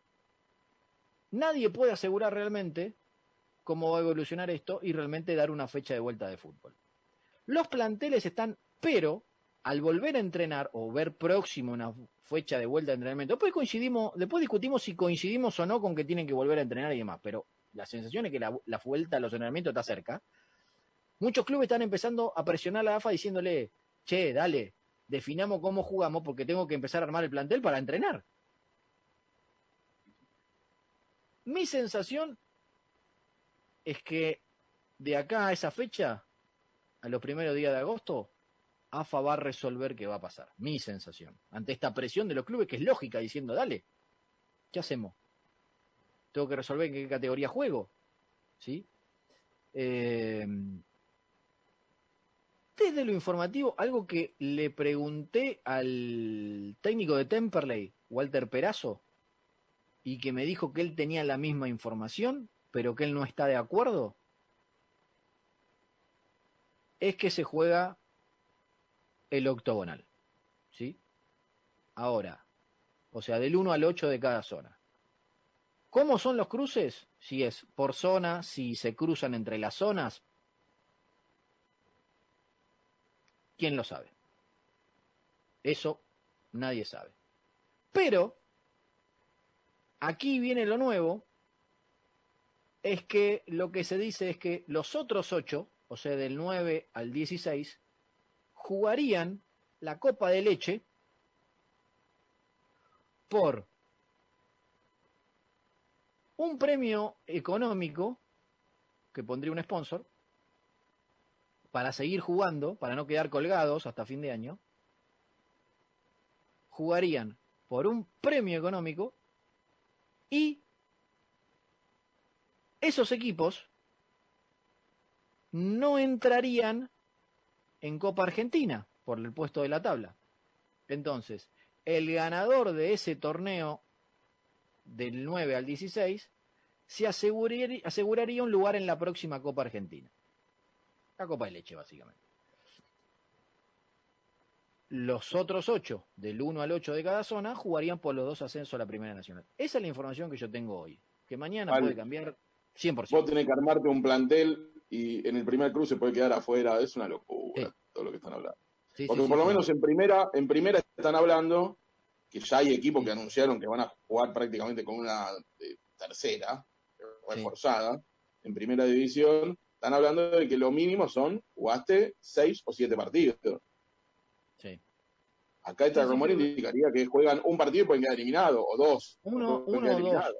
nadie puede asegurar realmente cómo va a evolucionar esto y realmente dar una fecha de vuelta de fútbol. Los planteles están, pero al volver a entrenar o ver próximo una fecha de vuelta de entrenamiento, después coincidimos, después discutimos si coincidimos o no con que tienen que volver a entrenar y demás, pero la sensación es que la, la vuelta a los entrenamientos está cerca. Muchos clubes están empezando a presionar a la AFA diciéndole, che, dale, definamos cómo jugamos porque tengo que empezar a armar el plantel para entrenar. Mi sensación es que de acá a esa fecha, a los primeros días de agosto, AFA va a resolver qué va a pasar. Mi sensación. Ante esta presión de los clubes, que es lógica, diciendo, dale, ¿qué hacemos? Tengo que resolver en qué categoría juego. ¿Sí? Eh, desde lo informativo, algo que le pregunté al técnico de Temperley, Walter Perazo, y que me dijo que él tenía la misma información, pero que él no está de acuerdo, es que se juega el octogonal. ¿Sí? Ahora, o sea, del 1 al 8 de cada zona. ¿Cómo son los cruces? Si es por zona, si se cruzan entre las zonas. ¿Quién lo sabe? Eso nadie sabe. Pero, aquí viene lo nuevo, es que lo que se dice es que los otros 8, o sea, del 9 al 16, jugarían la copa de leche por un premio económico que pondría un sponsor para seguir jugando, para no quedar colgados hasta fin de año, jugarían por un premio económico y esos equipos no entrarían en Copa Argentina por el puesto de la tabla. Entonces, el ganador de ese torneo del 9 al 16 se aseguraría, un lugar en la próxima Copa Argentina. La Copa de Leche, básicamente. Los otros ocho, del 1 al 8 de cada zona, jugarían por los dos ascensos a la Primera Nacional. Esa es la información que yo tengo hoy. Que mañana
Vale.
puede cambiar 100%.
Vos tenés que armarte un plantel y en el primer cruce puede quedar afuera. Es una locura
Sí.
todo lo que están hablando.
Sí,
Porque
sí,
por lo menos en primera, en primera están hablando que ya hay equipos que anunciaron que van a jugar prácticamente con una eh, tercera reforzada en primera división. Están hablando de que lo mínimo son jugaste seis o siete partidos. Acá rumor
pero-
indicaría que juegan un partido y pueden quedar eliminados, o dos.
Uno,
pueden
uno o dos.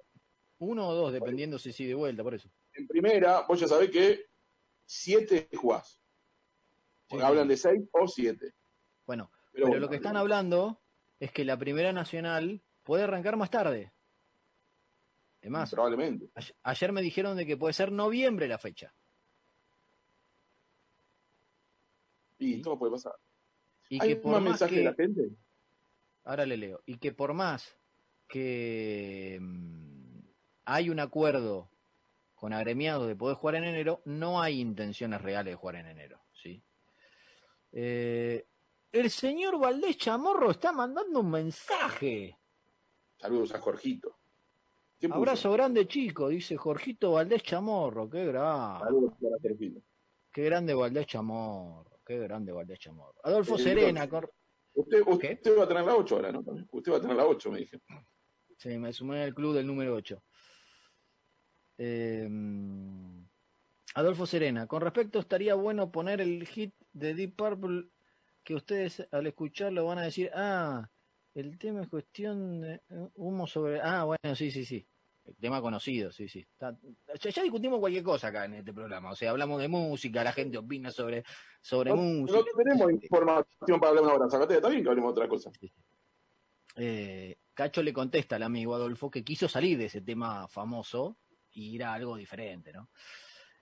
Uno o dos, dependiendo si sí de vuelta, por eso.
En primera, vos ya sabés que siete jugás.
Sí,
hablan
sí.
de seis o siete.
Bueno,
Pero,
pero
bueno,
lo que están hablando es que la Primera Nacional puede arrancar más tarde. Es más,
Probablemente.
ayer me dijeron de que puede ser noviembre la fecha.
Y
Sí.
todo puede pasar.
Y
¿Hay
que por más
mensaje de
que,
la gente?
ahora le leo, y que por más que mm, hay un acuerdo con agremiados de poder jugar en enero, no hay intenciones reales de jugar en enero, ¿sí? Eh, el señor Valdés Chamorro está mandando un mensaje.
Saludos a Jorgito.
Abrazo grande chico, dice Jorgito Valdés Chamorro, qué grande,
Saludos para
qué grande Valdés Chamorro, qué grande Valdés Chamorro. Adolfo
Eh,
Serena,
Usted, usted va a tener la 8 ahora, ¿no? Usted va a tener la 8, me dije.
sí, me sumé al club del número 8. Adolfo Serena, con respecto estaría bueno poner el hit de Deep Purple que ustedes al escucharlo van a decir, ah, el tema es cuestión de eh, humo sobre... Ah, bueno, sí, sí, sí. El tema conocido, sí, sí. Está- ya, ya discutimos cualquier cosa acá en este programa. O sea, hablamos de música, la gente opina sobre, sobre
No,
música.
no tenemos información para hablar una hora. Sacate, está bien que hablemos de otra cosa.
Eh, Cacho le contesta al amigo Adolfo que quiso salir de ese tema famoso y ir a algo diferente, ¿no?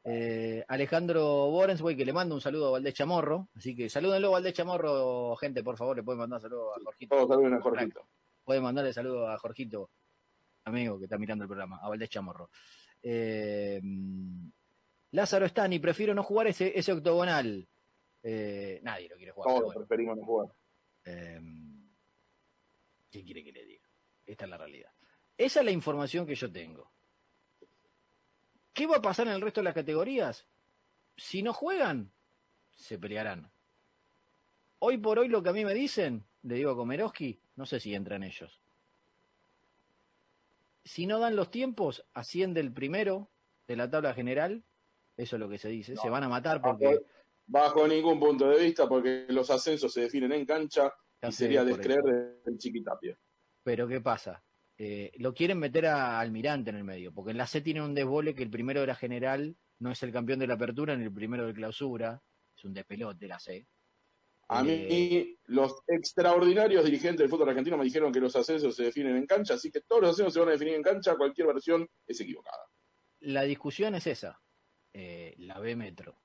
Eh, Alejandro Borensway, que le manda un saludo a Valdés Chamorro. Así que salúdenlo Valdés Chamorro, gente, por favor, le pueden mandar saludo a Jorgito.
Todos saluden a Jorgito.
Pueden mandarle saludo a Jorgito, amigo que está mirando el programa, a Valdés Chamorro. Eh, Lázaro Stani, prefiero no jugar ese, ese octogonal. Eh, nadie lo quiere jugar.
Todos
bueno.
preferimos no jugar.
Eh, ¿Qué quiere que le diga? Esta es la realidad. Esa es la información que yo tengo. ¿Qué va a pasar en el resto de las categorías? Si no juegan, se pelearán. Hoy por hoy lo que a mí me dicen, le digo a Komeroski, no sé si entran ellos. Si no dan los tiempos, asciende el primero de la tabla general. Eso es lo que se dice.
No.
se van a matar porque...
bajo ningún punto de vista, porque los ascensos se definen en cancha y sería descreer del Chiquitapia.
Pero ¿qué pasa? Eh, lo quieren meter a Almirante en el medio, porque en la C tiene un desbole que el primero de la general no es el campeón de la apertura ni el primero de clausura, es un despelote la C.
A
Eh,
mí, los extraordinarios dirigentes del fútbol argentino me dijeron que los ascensos se definen en cancha, así que todos los ascensos se van a definir en cancha, cualquier versión es equivocada.
La discusión es esa, eh, la B Metro.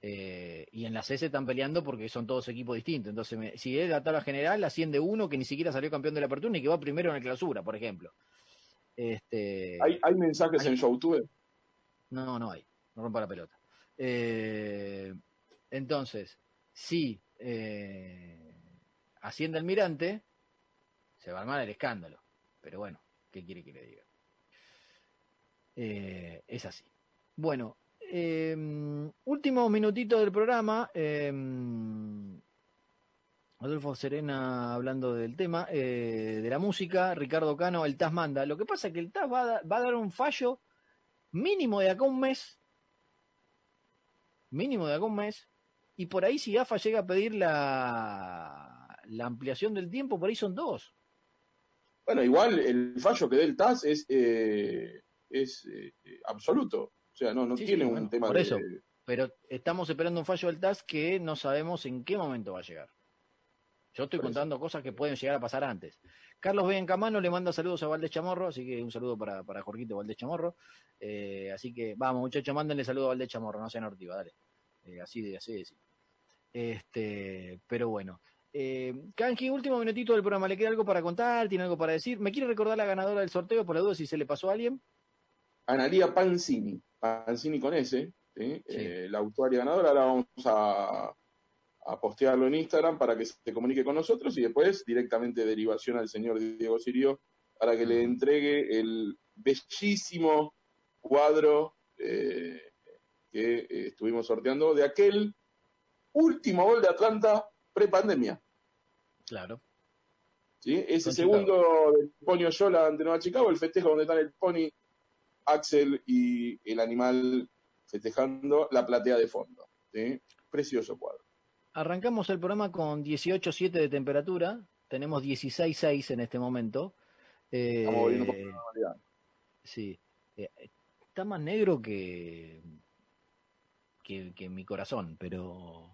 Eh, y en la C se están peleando porque son todos equipos distintos. Entonces, me- si es la tabla general, asciende uno que ni siquiera salió campeón de la apertura y que va primero en la clausura, por ejemplo. Este,
¿Hay, hay mensajes
Hay-
en YouTube?
No, no hay. No rompa la pelota. Eh, entonces, si eh, asciende Almirante, se va a armar el escándalo. Pero bueno, ¿qué quiere que le diga? Eh, es así. Bueno, eh, último minutito del programa. eh, Adolfo Serena hablando del tema, eh, de la música, Ricardo Cano, el TAS manda. Lo que pasa es que el TAS va a, va a dar un fallo mínimo de acá un mes, mínimo de acá un mes, y por ahí si AFA llega a pedir la, la ampliación del tiempo, por ahí son dos.
Bueno, igual el fallo que dé el TAS es, eh, es eh, absoluto. O sea, no, no
Sí,
tiene
sí,
un
bueno,
tema
por
de...
eso. Pero estamos esperando un fallo del TAS que no sabemos en qué momento va a llegar. Yo estoy
Por eso.
contando cosas que pueden llegar a pasar antes. Carlos Bencamano le manda saludos a Valdés Chamorro, así que un saludo para, para Jorgito Valdés Chamorro. Eh, así que vamos, muchachos, mándenle saludos a Valdés Chamorro, no sean ortiva, dale. Eh, así de, así de. Este, pero bueno. Eh, Kanji, último minutito del programa, ¿le queda algo para contar? ¿Tiene algo para decir? ¿Me quiere recordar la ganadora del sorteo por la duda si se le pasó a alguien?
Analía Pancini, Pancini con S, ¿sí? Eh, la usuaria ganadora, ahora vamos a, a postearlo en Instagram para que se comunique con nosotros y después directamente derivación al señor Diego Sirio para que le entregue el bellísimo cuadro eh, que eh, estuvimos sorteando de aquel último gol de Atlanta pre-pandemia.
Claro.
¿sí? Ese
Con
segundo del Ponio Yola ante Nueva Chicago, el festejo donde están el Pony, Axel y el animal festejando la platea de fondo. ¿sí? Precioso cuadro.
Arrancamos el programa con 18.7 de temperatura, tenemos 16.6 en este momento. Eh,
Estamos a la normalidad.
Sí, Eh, está más negro que, que, que mi corazón, pero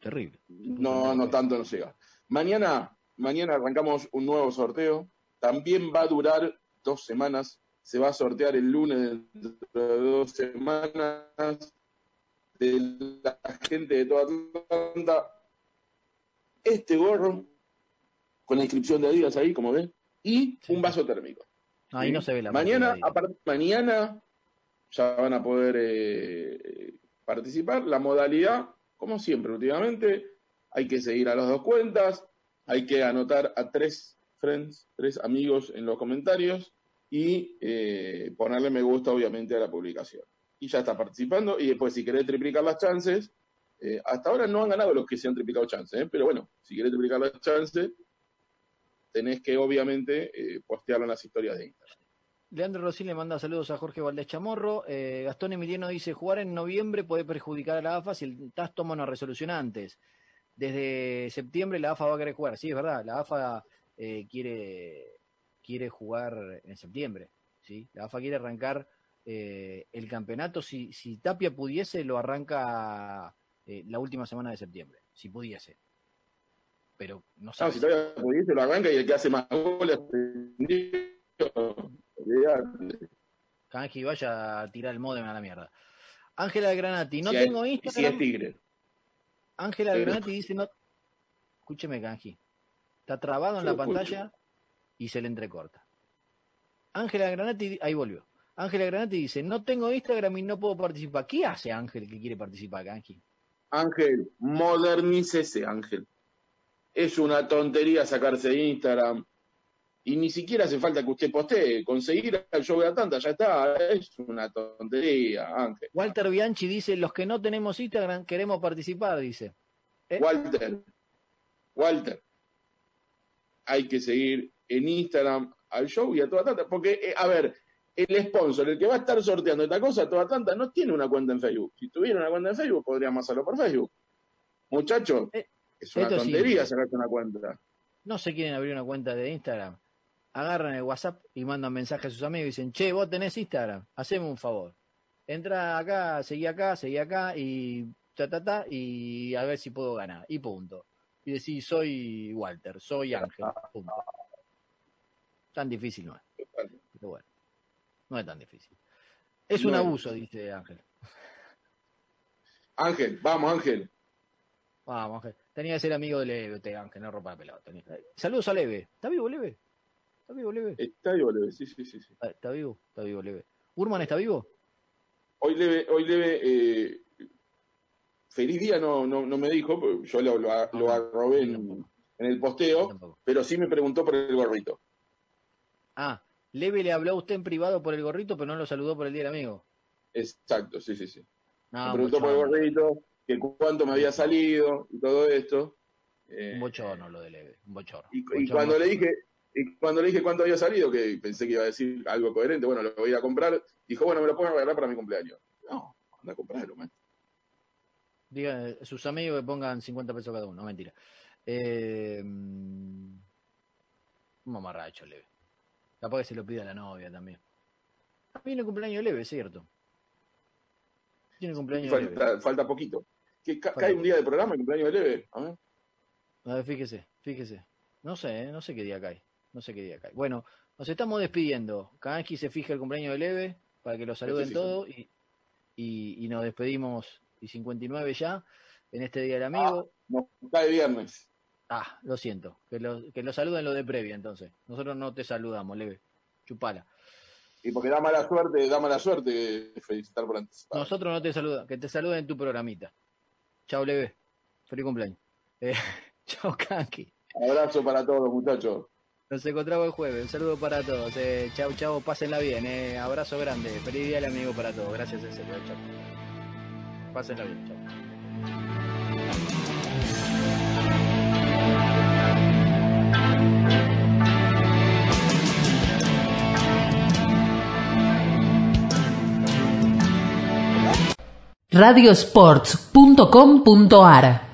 terrible.
No, no tanto no llega. Mañana, mañana arrancamos un nuevo sorteo. También va a durar dos semanas. Se va a sortear el lunes dentro de dos semanas de la gente de toda Atlanta. Este gorro con la inscripción de Adidas ahí, como ven, y
Sí.
un vaso térmico.
Ahí no se ve la
Mañana,
de
mañana ya van a poder eh, participar. La modalidad, como siempre, últimamente, hay que seguir a las dos cuentas, hay que anotar a tres friends, tres amigos en los comentarios y eh, ponerle me gusta, obviamente, a la publicación. Y ya está participando. Y después, si querés triplicar las chances, eh, hasta ahora no han ganado los que se han triplicado chances, pero bueno, si querés triplicar las chances, tenés que, obviamente, postearlo en las historias de Instagram.
Leandro Rosín le manda saludos a Jorge Valdés Chamorro. Eh, Gastón Emiliano dice, jugar en noviembre puede perjudicar a la AFA si el TAS toma una resolución antes. Desde septiembre la AFA va a querer jugar. Sí, es verdad, la AFA eh, quiere, quiere jugar en septiembre. ¿sí? La AFA quiere arrancar eh, el campeonato. Si, si Tapia pudiese, lo arranca eh, la última semana de septiembre. Si pudiese. Pero no
No,
sabe.
si todavía pudiese lo arranca y el que hace más goles.
Kanji, vaya a tirar el modem a la mierda. Ángela Granati, no
Si
tengo
es-
Instagram.
Si es tigre.
Ángela
Sí.
Granati dice no. Escúcheme, Kanji. Está trabado en la
escucho.
pantalla y se le entrecorta. Ángela Granati, ahí volvió. Ángela Granati dice, no tengo Instagram y no puedo participar. ¿Qué hace Ángel que quiere participar, Kanji?
Ángel, modernícese, Ángel. Es una tontería sacarse de Instagram. Y ni siquiera hace falta que usted postee. Conseguir el show de Atlanta, ya está. Es una tontería, Ángel.
Walter Bianchi dice, los que no tenemos Instagram queremos participar, dice. ¿Eh?
Walter, Walter, hay que seguir en Instagram al show y a toda Atlanta. Porque, eh, a ver, el sponsor, el que va a estar sorteando esta cosa, toda Atlanta, no tiene una cuenta en Facebook. Si tuviera una cuenta en Facebook, podríamos hacerlo por Facebook. Muchachos,
Eh,
es una
sí.
tontería sacarte una cuenta.
No se quieren abrir una cuenta de Instagram. Agarran el WhatsApp y mandan mensajes a sus amigos y dicen, che, vos tenés Instagram, haceme un favor. Entra acá, seguí acá, seguí acá y ta, ta, ta, y a ver si puedo ganar. Y punto. Y decís, soy Walter, soy Ángel. Punto. Tan difícil no es. Pero bueno, no es tan difícil. Es un
No
abuso, dice Ángel.
Ángel, vamos, Ángel.
Vamos, Ángel. Tenía que ser amigo de Leve, usted, Ángel, no rompa la pelota. Saludos a Leve. ¿Está vivo, Leve? ¿Está vivo, Leve?
Está vivo, Leve. Sí, sí, sí. sí.
Ah, ¿Está vivo? Está vivo, Leve. ¿Urman está vivo?
Hoy Leve, hoy Leve eh, feliz día no, no, no me dijo, yo lo, lo, lo arrobé en, en el posteo, pero sí me preguntó por el gorrito.
Ah, Leve le habló a usted en privado por el gorrito, pero no lo saludó por el día del amigo.
Exacto, sí, sí, sí.
No,
me
un
preguntó por el gorrito, que cuánto me había salido y todo esto. Eh,
Un bochorno lo de Leve, un bochorno.
y, y
Bochorno.
cuando le dije y cuando le dije cuánto había salido, que pensé que iba a decir algo coherente, bueno, lo voy a ir a comprar, dijo, bueno, me lo puedo regalar para mi cumpleaños. No, anda a comprarlo, man.
Diga a sus amigos que pongan 50 pesos cada uno, no mentira. Eh, mm, un mamarracho Leve. Capaz que se lo pida a la novia también. Viene el cumpleaños Leve, cierto. Tiene cumpleaños de Leve.
Falta, falta poquito. ¿Que ca-
Falta
¿Cae un día de programa el cumpleaños Leve? A ver.
A ver, fíjese, fíjese. No sé, ¿eh? no sé qué día cae. No sé qué día cae. Bueno, nos estamos despidiendo. Kanski se fija el cumpleaños de Leve para que lo saluden
sí, sí.
todos y, y, y nos despedimos. Y 59 ya en este día del amigo.
No, cae viernes.
Ah, lo siento. Que lo, que lo saluden lo de previa entonces. Nosotros no te saludamos, Leve. Chupala.
Y porque da mala suerte, da mala suerte felicitar por anticipado.
Nosotros no te saludamos. Que te saluden en tu programita. Chao, Leve. Feliz cumpleaños. Eh, chao, Kanki.
Abrazo para todos, muchachos.
Nos encontramos el jueves. Un saludo para todos. Eh, chau, chau. Pásenla bien. Eh. Abrazo grande. Feliz día del amigo para todos. Gracias, en serio. Chau. Pásenla bien. Chau.
radiosports.com.ar